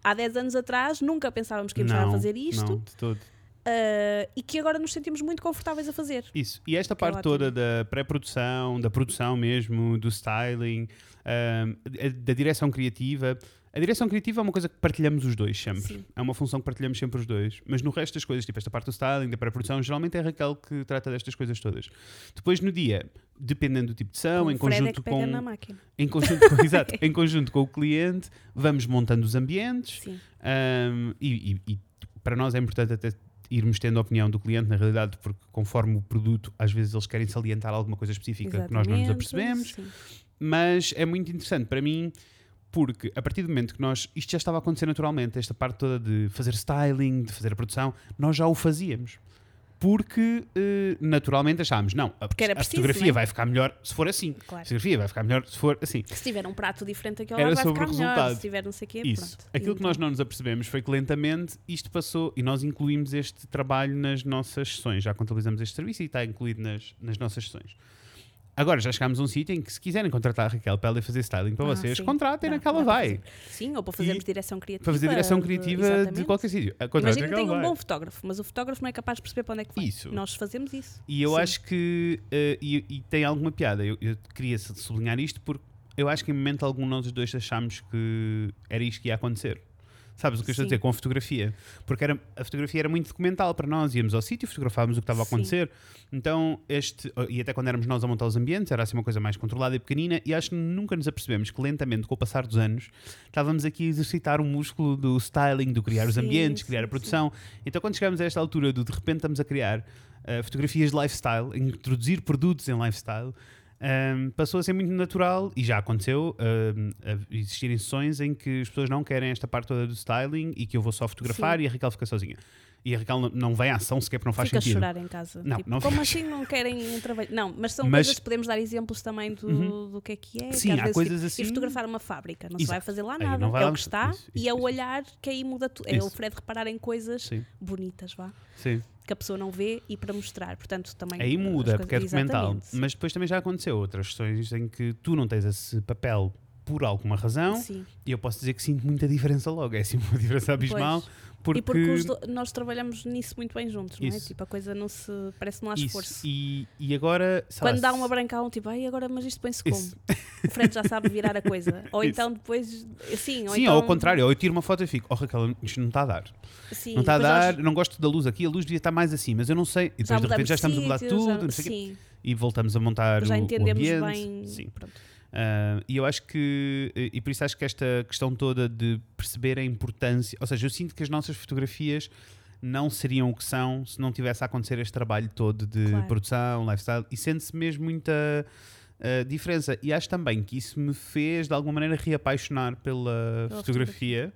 há 10 anos atrás nunca pensávamos que íamos estar a Não, fazer isto Não, de todo. Ah, e que agora nos sentimos muito confortáveis a fazer. Isso. E esta Que é parte ótimo. toda da pré-produção, da produção mesmo, do styling, a- da direção criativa. A direção criativa é uma coisa que partilhamos os dois sempre. Sim. É uma função que partilhamos sempre os dois. Mas no resto das coisas, tipo esta parte do styling, da pré-produção, geralmente é a Raquel que trata destas coisas todas. Depois no dia, dependendo do tipo de ação, o em é conjunto pega com. na máquina. Em conjunto, com, (laughs) exato, em conjunto com o cliente, vamos montando os ambientes Sim. um, e, e- e para nós é importante até irmos tendo a opinião do cliente, na realidade, porque conforme o produto, às vezes eles querem salientar alguma coisa específica que nós não nos Exatamente, apercebemos, sim. mas é muito interessante para mim porque a partir do momento que nós, isto já estava a acontecer naturalmente, esta parte toda de fazer styling, de fazer a produção, nós já o fazíamos. Porque eh, naturalmente achámos, não, a, Porque era a preciso, fotografia é? vai ficar melhor se for assim. Claro. A fotografia vai ficar melhor se for assim. Se tiver um prato diferente aqui ao lado vai sobre ficar o melhor. resultado. Se tiver não sei o quê, Isso. pronto. Aquilo que Então, nós não nos apercebemos foi que lentamente isto passou e nós incluímos este trabalho nas nossas sessões. Já contabilizamos este serviço e está incluído nas, nas nossas sessões. Agora já chegámos a um sítio em que se quiserem contratar a Raquel para ela fazer styling para ah, vocês, sim. contratem Dá, que ela dá para vai. Sim, ou para fazermos E- direção criativa. Para fazer direção de- criativa de exatamente. qualquer sítio. Imagina que tem um bom fotógrafo, mas o fotógrafo não é capaz de perceber para onde é que vai. Isso. Nós fazemos isso. E eu Sim. acho que. eh, e, e tem alguma piada. Eu, eu queria sublinhar isto porque eu acho que em momento algum nós os dois achámos que era isto que ia acontecer. Sabes o que eu estou a dizer? Com a fotografia. Porque era, a fotografia era muito documental para nós. Íamos ao sítio, fotografávamos o que estava a acontecer. Então, este. E até quando éramos nós a montar os ambientes, era assim uma coisa mais controlada e pequenina. E acho que nunca nos apercebemos que lentamente, com o passar dos anos, estávamos aqui a exercitar o músculo do styling, do criar os ambientes, criar a produção. Então, quando chegamos a esta altura do de repente estamos a criar uh, fotografias de lifestyle, introduzir produtos em lifestyle, um, passou a ser muito natural e já aconteceu um, existirem sessões em que as pessoas não querem esta parte toda do styling e que eu vou só fotografar Sim. e a Raquel fica sozinha. E a Raquel não- vem à ação sequer porque não faz Fica sentido. a chorar em casa. Não, Tipo, não como assim não querem um trabalho? Não, mas são Mas- coisas, podemos dar exemplos também do, Uhum. do que é que é. Sim, que há coisas tipo, assim- Ir fotografar uma fábrica, não se vai fazer lá nada. não vai é lá- o que está isso, e isso, é o olhar que aí muda tudo. É o Fred reparar em coisas Sim, bonitas, vá. sim. Que a pessoa não vê e para mostrar. Portanto, também. Aí muda, porque é documental. Exatamente. Mas depois também já aconteceu outras sessões em que tu não tens esse papel por alguma razão Sim. e eu posso dizer que sinto muita diferença logo. É assim uma (laughs) diferença abismal. Pois. Porque, E porque do- nós trabalhamos nisso muito bem juntos, não é? Isso. Tipo, a coisa não se. Parece que não há esforço. e, e agora lá, Quando dá uma branca a um, tipo, ai, agora, mas isto põe-se como? O Fred já sabe virar a coisa. (laughs) Ou Isso. então depois. Sim, ou Sim, então, ao contrário, ou eu tiro uma foto e fico, oh Raquel, isto não está a dar. Sim, não está a depois nós dar, não gosto da luz aqui, a luz devia estar mais assim, mas eu não sei. E depois de repente já estamos a mudar tudo, já- não sei o quê, sim, e voltamos a montar já o, o entendemos ambiente. bem. Sim. Pronto. Ah, e eu acho que, e por isso acho que esta questão toda de perceber a importância, ou seja, eu sinto que as nossas fotografias não seriam o que são se não tivesse a acontecer este trabalho todo de Claro. produção, lifestyle, e sente-se mesmo muita ah, diferença. E acho também que isso me fez, de alguma maneira, reapaixonar pela, fotografia.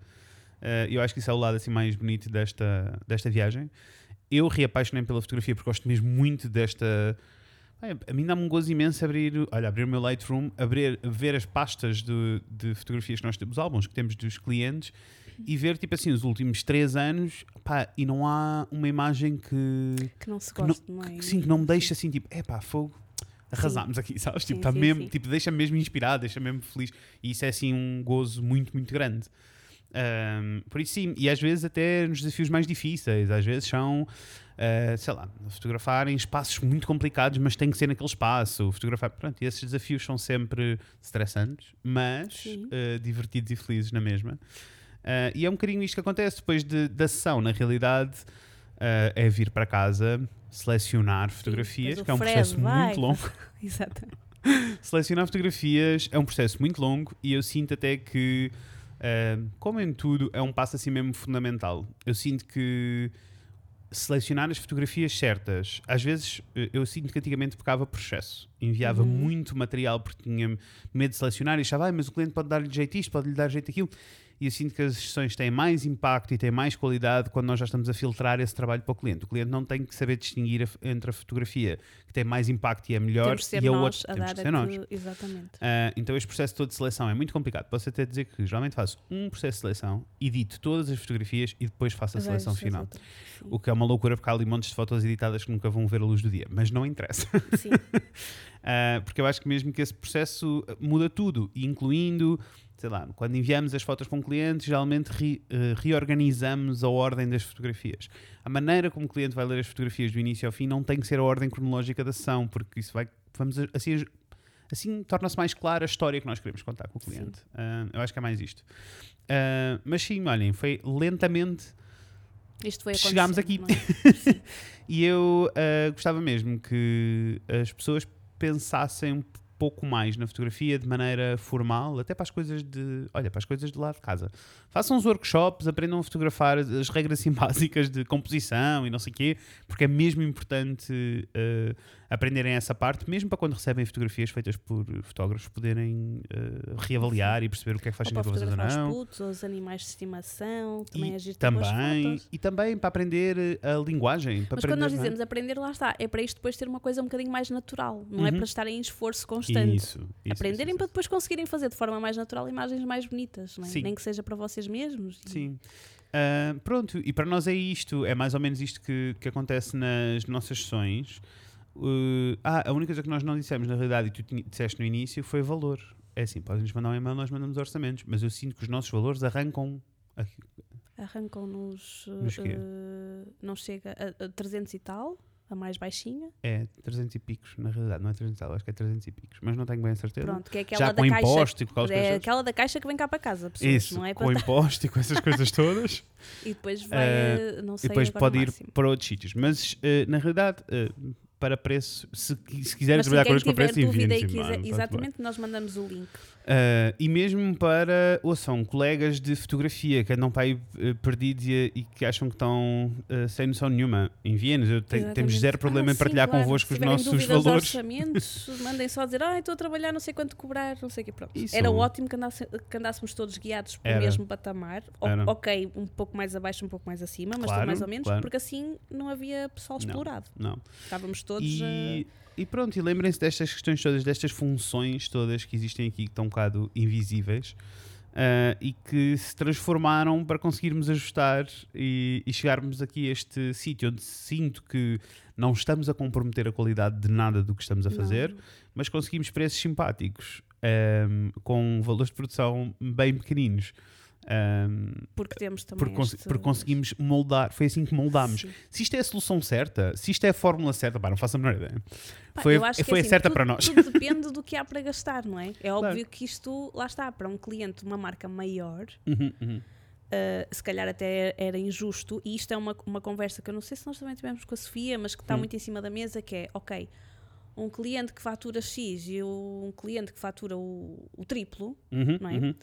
Ah, eu acho que isso é o lado assim mais bonito desta, desta viagem. eu reapaixonei pela fotografia porque gosto mesmo muito desta. Ai, A mim dá-me um gozo imenso abrir, olha, abrir o meu Lightroom, abrir, ver as pastas de, de fotografias que nós temos, os álbuns que temos dos clientes e ver, tipo assim, os últimos três anos, pá, e não há uma imagem que, Que não se que não- gosta, é? que, sim, que não me deixa assim, tipo, é pá, fogo, arrasámos aqui, sabes? Tipo, tá sim, mesmo, sim. tipo, deixa-me mesmo inspirado, deixa-me mesmo feliz. E isso é assim um gozo muito, muito grande. Ahm, por isso sim, e às vezes até nos desafios mais difíceis, às vezes são, ah, sei lá, fotografar em espaços muito complicados, mas tem que ser naquele espaço, fotografar, pronto, e esses desafios são sempre stressantes, mas Sim. ah, divertidos e felizes na mesma. Ah, e é um bocadinho isto que acontece depois de, da sessão, na realidade, é vir para casa, selecionar fotografias, o que é um Fred processo vai, muito longo. (laughs) (laughs) Exato. Selecionar fotografias é um processo muito longo e eu sinto até que, ah, como em tudo, é um passo assim mesmo fundamental. Eu sinto que selecionar as fotografias certas, às vezes eh, eu sinto que antigamente pecava por excesso. Enviava Uhum. muito material porque tinha medo de selecionar e achava, "Ai, mas o cliente pode dar-lhe jeito isto, pode lhe dar jeito aquilo. E eu sinto que as sessões têm mais impacto e têm mais qualidade quando nós já estamos a filtrar esse trabalho para o cliente. O cliente não tem que saber distinguir a entre a fotografia que tem mais impacto e é melhor Temos de ser e a nós outra. a Temos dar que ser nós. Exatamente. Ah, então este processo todo de seleção é muito complicado. Posso até dizer que geralmente faço um processo de seleção, edito todas as fotografias e depois faço a seleção Vejo, final. O que é uma loucura porque há ali montes de fotos editadas que nunca vão ver a luz do dia. Mas não interessa. Sim. (laughs) Ah, porque eu acho que mesmo que esse processo muda tudo, incluindo, sei lá, quando enviamos as fotos para um cliente, geralmente re- eh, reorganizamos a ordem das fotografias. A maneira como o cliente vai ler as fotografias do início ao fim não tem que ser a ordem cronológica da sessão, porque isso vai. Vamos assim, assim torna-se mais clara a história que nós queremos contar com o cliente. Ah, eu acho que é mais isto. Ah, mas sim, olhem, foi lentamente Isto foi Chegámos aqui. é? (laughs) e eu ah, gostava mesmo que as pessoas pensassem pouco mais na fotografia de maneira formal, até para as coisas de, olha, para as coisas de lá de casa. Façam uns workshops, aprendam a fotografar as- as regras assim (laughs) básicas de composição e não sei o quê, porque é mesmo importante ah, aprenderem essa parte, mesmo para quando recebem fotografias feitas por fotógrafos, poderem ah, reavaliar e perceber o que é que faz sentido vocês ou não. os putos, os animais de estimação, também E agir também, fotos. e também para aprender a linguagem. Para Mas quando aprender, nós não é? dizemos aprender, lá está, é para isto depois ter uma coisa um bocadinho mais natural, não é Uhum. para estarem em esforço constante. Isso, isso, Aprenderem isso, para depois conseguirem fazer de forma mais natural imagens mais bonitas, é? Nem que seja para vocês mesmos. Sim. Ah, pronto, e para nós é isto, é mais ou menos isto que, que acontece nas nossas sessões. Uh, ah, a única coisa que nós não dissemos na realidade e tu tinha- disseste no início foi valor. É assim, podem-nos mandar um e-mail, nós mandamos orçamentos, mas eu sinto que os nossos valores arrancam. Arrancam-nos. Nos eh, não chega a, a 300 e tal, a mais baixinha. É 300 e picos, na realidade, não é 300 e tal, acho que é 300 e picos, mas não tenho bem a certeza. Pronto, que é aquela Já da com caixa. imposto e com É coisas. aquela da caixa que vem cá para casa, pessoas, Isso, não é com imposto e com essas coisas (laughs) todas. E depois vai, eh, não e sei depois agora pode ir para outros sítios. Mas na realidade, para preço, se, se quiserem trabalhar connosco com tiver preço, enviem-nos exatamente, nós mandamos o link. Uh, e mesmo para, ou são colegas de fotografia que andam para aí uh, perdidos e, e que acham que estão uh, sem noção nenhuma, enviem-nos. Te- temos zero problema Ah, em partilhar sim, claro. convosco os nossos valores. (laughs) mandem só dizer, ah, estou a trabalhar, não sei quanto cobrar, não sei o que pronto. Isso. Era ótimo que, andasse- que andássemos todos guiados pelo mesmo patamar. O- ok, um pouco mais abaixo, um pouco mais acima, mas Claro, mais ou menos, claro. porque assim não havia pessoal Não. explorado. Não. Estávamos todos E, e pronto, e lembrem-se destas questões todas, destas funções todas que existem aqui que estão bocado invisíveis. uh, e que se transformaram para conseguirmos ajustar e, e chegarmos aqui a este sítio onde sinto que não estamos a comprometer a qualidade de nada do que estamos a fazer, Não. mas conseguimos preços simpáticos, um, com valores de produção bem pequeninos. Um, Porque temos também porque, este- porque conseguimos moldar, foi assim que moldámos. Sim. Se isto é a solução certa, se isto é a fórmula certa, pá, não faço a menor ideia. Pá, Foi, foi assim, a certa tudo- para nós. Tudo depende do que há para gastar, não é? É óbvio Claro. que isto, lá está, para um cliente, uma marca maior, Uhum, uhum. uh, se calhar até era injusto, e isto é uma, uma conversa que eu não sei se nós também tivemos com a Sofia, mas que está Hum. muito em cima da mesa, que é, ok, um cliente que fatura X e um cliente que fatura o, o triplo, Uhum, Não é?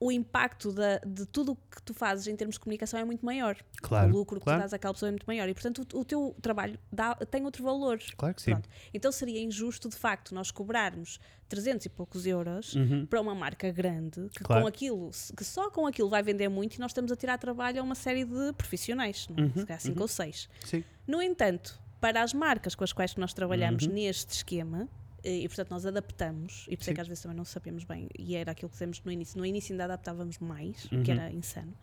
Uhum. o impacto da- de tudo o que tu fazes em termos de comunicação é muito maior. Claro, o lucro que claro. tu dás àquela pessoa é muito maior. E, portanto, o, o teu trabalho dá- tem outro valor. Claro que sim. Pronto. Então seria injusto, de facto, nós cobrarmos 300 e poucos euros Uhum. para uma marca grande que, Claro. com aquilo, que só com aquilo vai vender muito e nós estamos a tirar trabalho a uma série de profissionais, não é? Uhum, se calhar 5 ou 6. Sim. No entanto, para as marcas com as quais que nós trabalhamos Uhum. neste esquema, e, e, portanto nós adaptamos, e por isso é que às vezes também não sabemos bem, e era aquilo que fizemos no início, no início ainda adaptávamos mais, o que Uhum. era insano.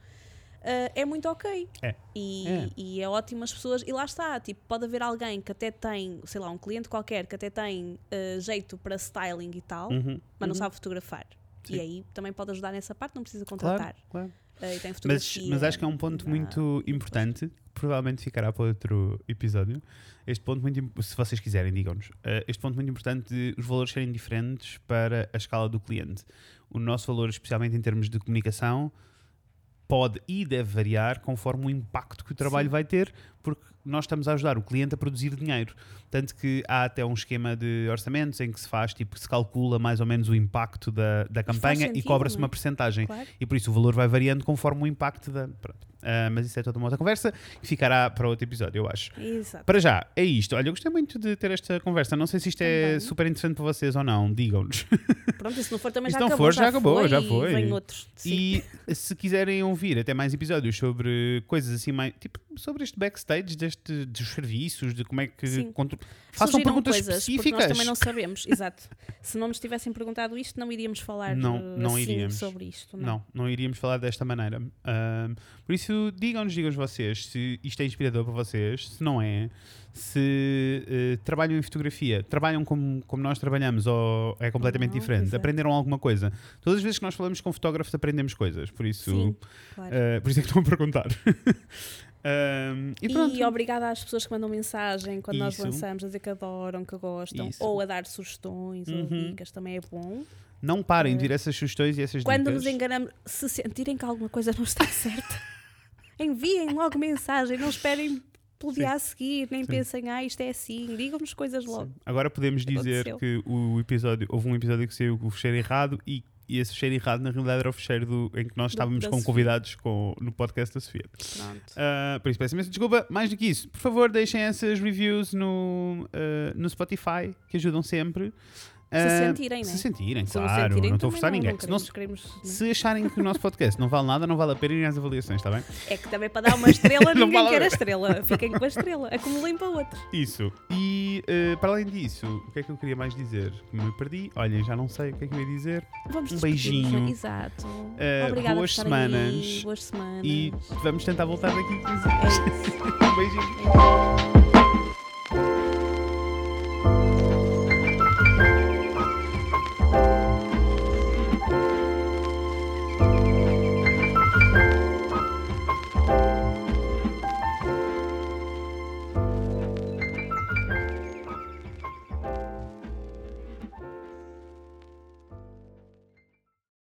Ah, é muito ok. É. E É. e é ótimo as pessoas. E lá está, tipo, pode haver alguém que até tem, sei lá, um cliente qualquer que até tem ah, jeito para styling e tal, Uhum, mas não uhum. sabe fotografar. Sim. E aí também pode ajudar nessa parte, não precisa Claro, contratar. claro. Ah, e tem Mas, mas acho que é um ponto muito importante, provavelmente ficará para outro episódio. Este ponto muito, se vocês quiserem, digam-nos. Eh, este ponto muito importante de os valores serem diferentes para a escala do cliente. O nosso valor, especialmente em termos de comunicação, pode e deve variar conforme o impacto que o trabalho Sim. vai ter, porque nós estamos a ajudar o cliente a produzir dinheiro. Tanto que há até um esquema de orçamentos em que se faz, tipo, se calcula mais ou menos o impacto da, da campanha e sentido, cobra-se não é? uma percentagem. Claro. E por isso o valor vai variando conforme o impacto da. Pronto. Ah, mas isso é toda uma outra conversa que ficará para outro episódio, eu acho. Exato. Para já, é isto. Olha, eu gostei muito de ter esta conversa. Não sei se isto é Também. super interessante para vocês ou não. Digam-nos. (laughs) Pronto, e se não for também E se já não acabou. for, já acabou, foi, já e foi. Vem outros. Sim. E se quiserem ouvir até mais episódios sobre coisas assim, mais, tipo sobre este backstage deste, dos serviços, de como é que. Sim. contro- Façam Sugiram perguntas coisas, específicas. Nós também não sabemos, (laughs) exato. Se não nos tivessem perguntado isto, não iríamos falar Não, eh, não assim iríamos. sobre isto. Não. Não, não iríamos falar desta maneira. Por isso, digam-nos, digam-nos vocês se isto é inspirador para vocês, se não é, se eh, trabalham em fotografia, trabalham como, como nós trabalhamos ou é completamente Não, diferente, exato. aprenderam alguma coisa. Todas as vezes que nós falamos com fotógrafos aprendemos coisas, por isso, Sim, claro. eh, por isso é que estão a perguntar. (laughs) Ahm, e pronto. E obrigada às pessoas que mandam mensagem quando nós Isso. lançamos, a dizer que adoram, que gostam, Isso. ou a dar sugestões ou Uhum. dicas, também é bom. Não parem de Eh, vir essas sugestões e essas Quando dicas. nos enganamos, se sentirem que alguma coisa não está (laughs) certa, enviem logo mensagem, não esperem pelo dia a seguir, nem Sim. pensem, ah, isto é assim, digam-nos coisas logo. Sim. Agora podemos dizer Aconteceu. que o episódio, houve um episódio que saiu com o fecheiro errado e, e esse fecheiro errado na realidade era o fecheiro do, em que nós estávamos da com Sofia. convidados com, no podcast da Sofia. Ah, por isso peço imensa desculpa. Mais do que isso, por favor, deixem essas reviews no, ah, no Spotify que ajudam sempre. Se sentirem, Se né? sentirem, Se não claro. sentirem, não estou a forçar não, ninguém. não Se, não- queremos- queremos, né? se acharem que o nosso podcast não vale nada, não vale a pena irem às avaliações, está bem? É que também para dar uma estrela (laughs) ninguém vale quer a estrela. Fiquem com a estrela. Acumulem para outra. Isso. E eh, para além disso, o que é que eu queria mais dizer? Me perdi. Olhem, já não sei o que é que eu ia dizer. Vamos Um beijinho. né? Exato. Eh, Obrigada boas semanas. aí. Boas semanas. E vamos tentar voltar daqui a 15 É (laughs) um beijinho.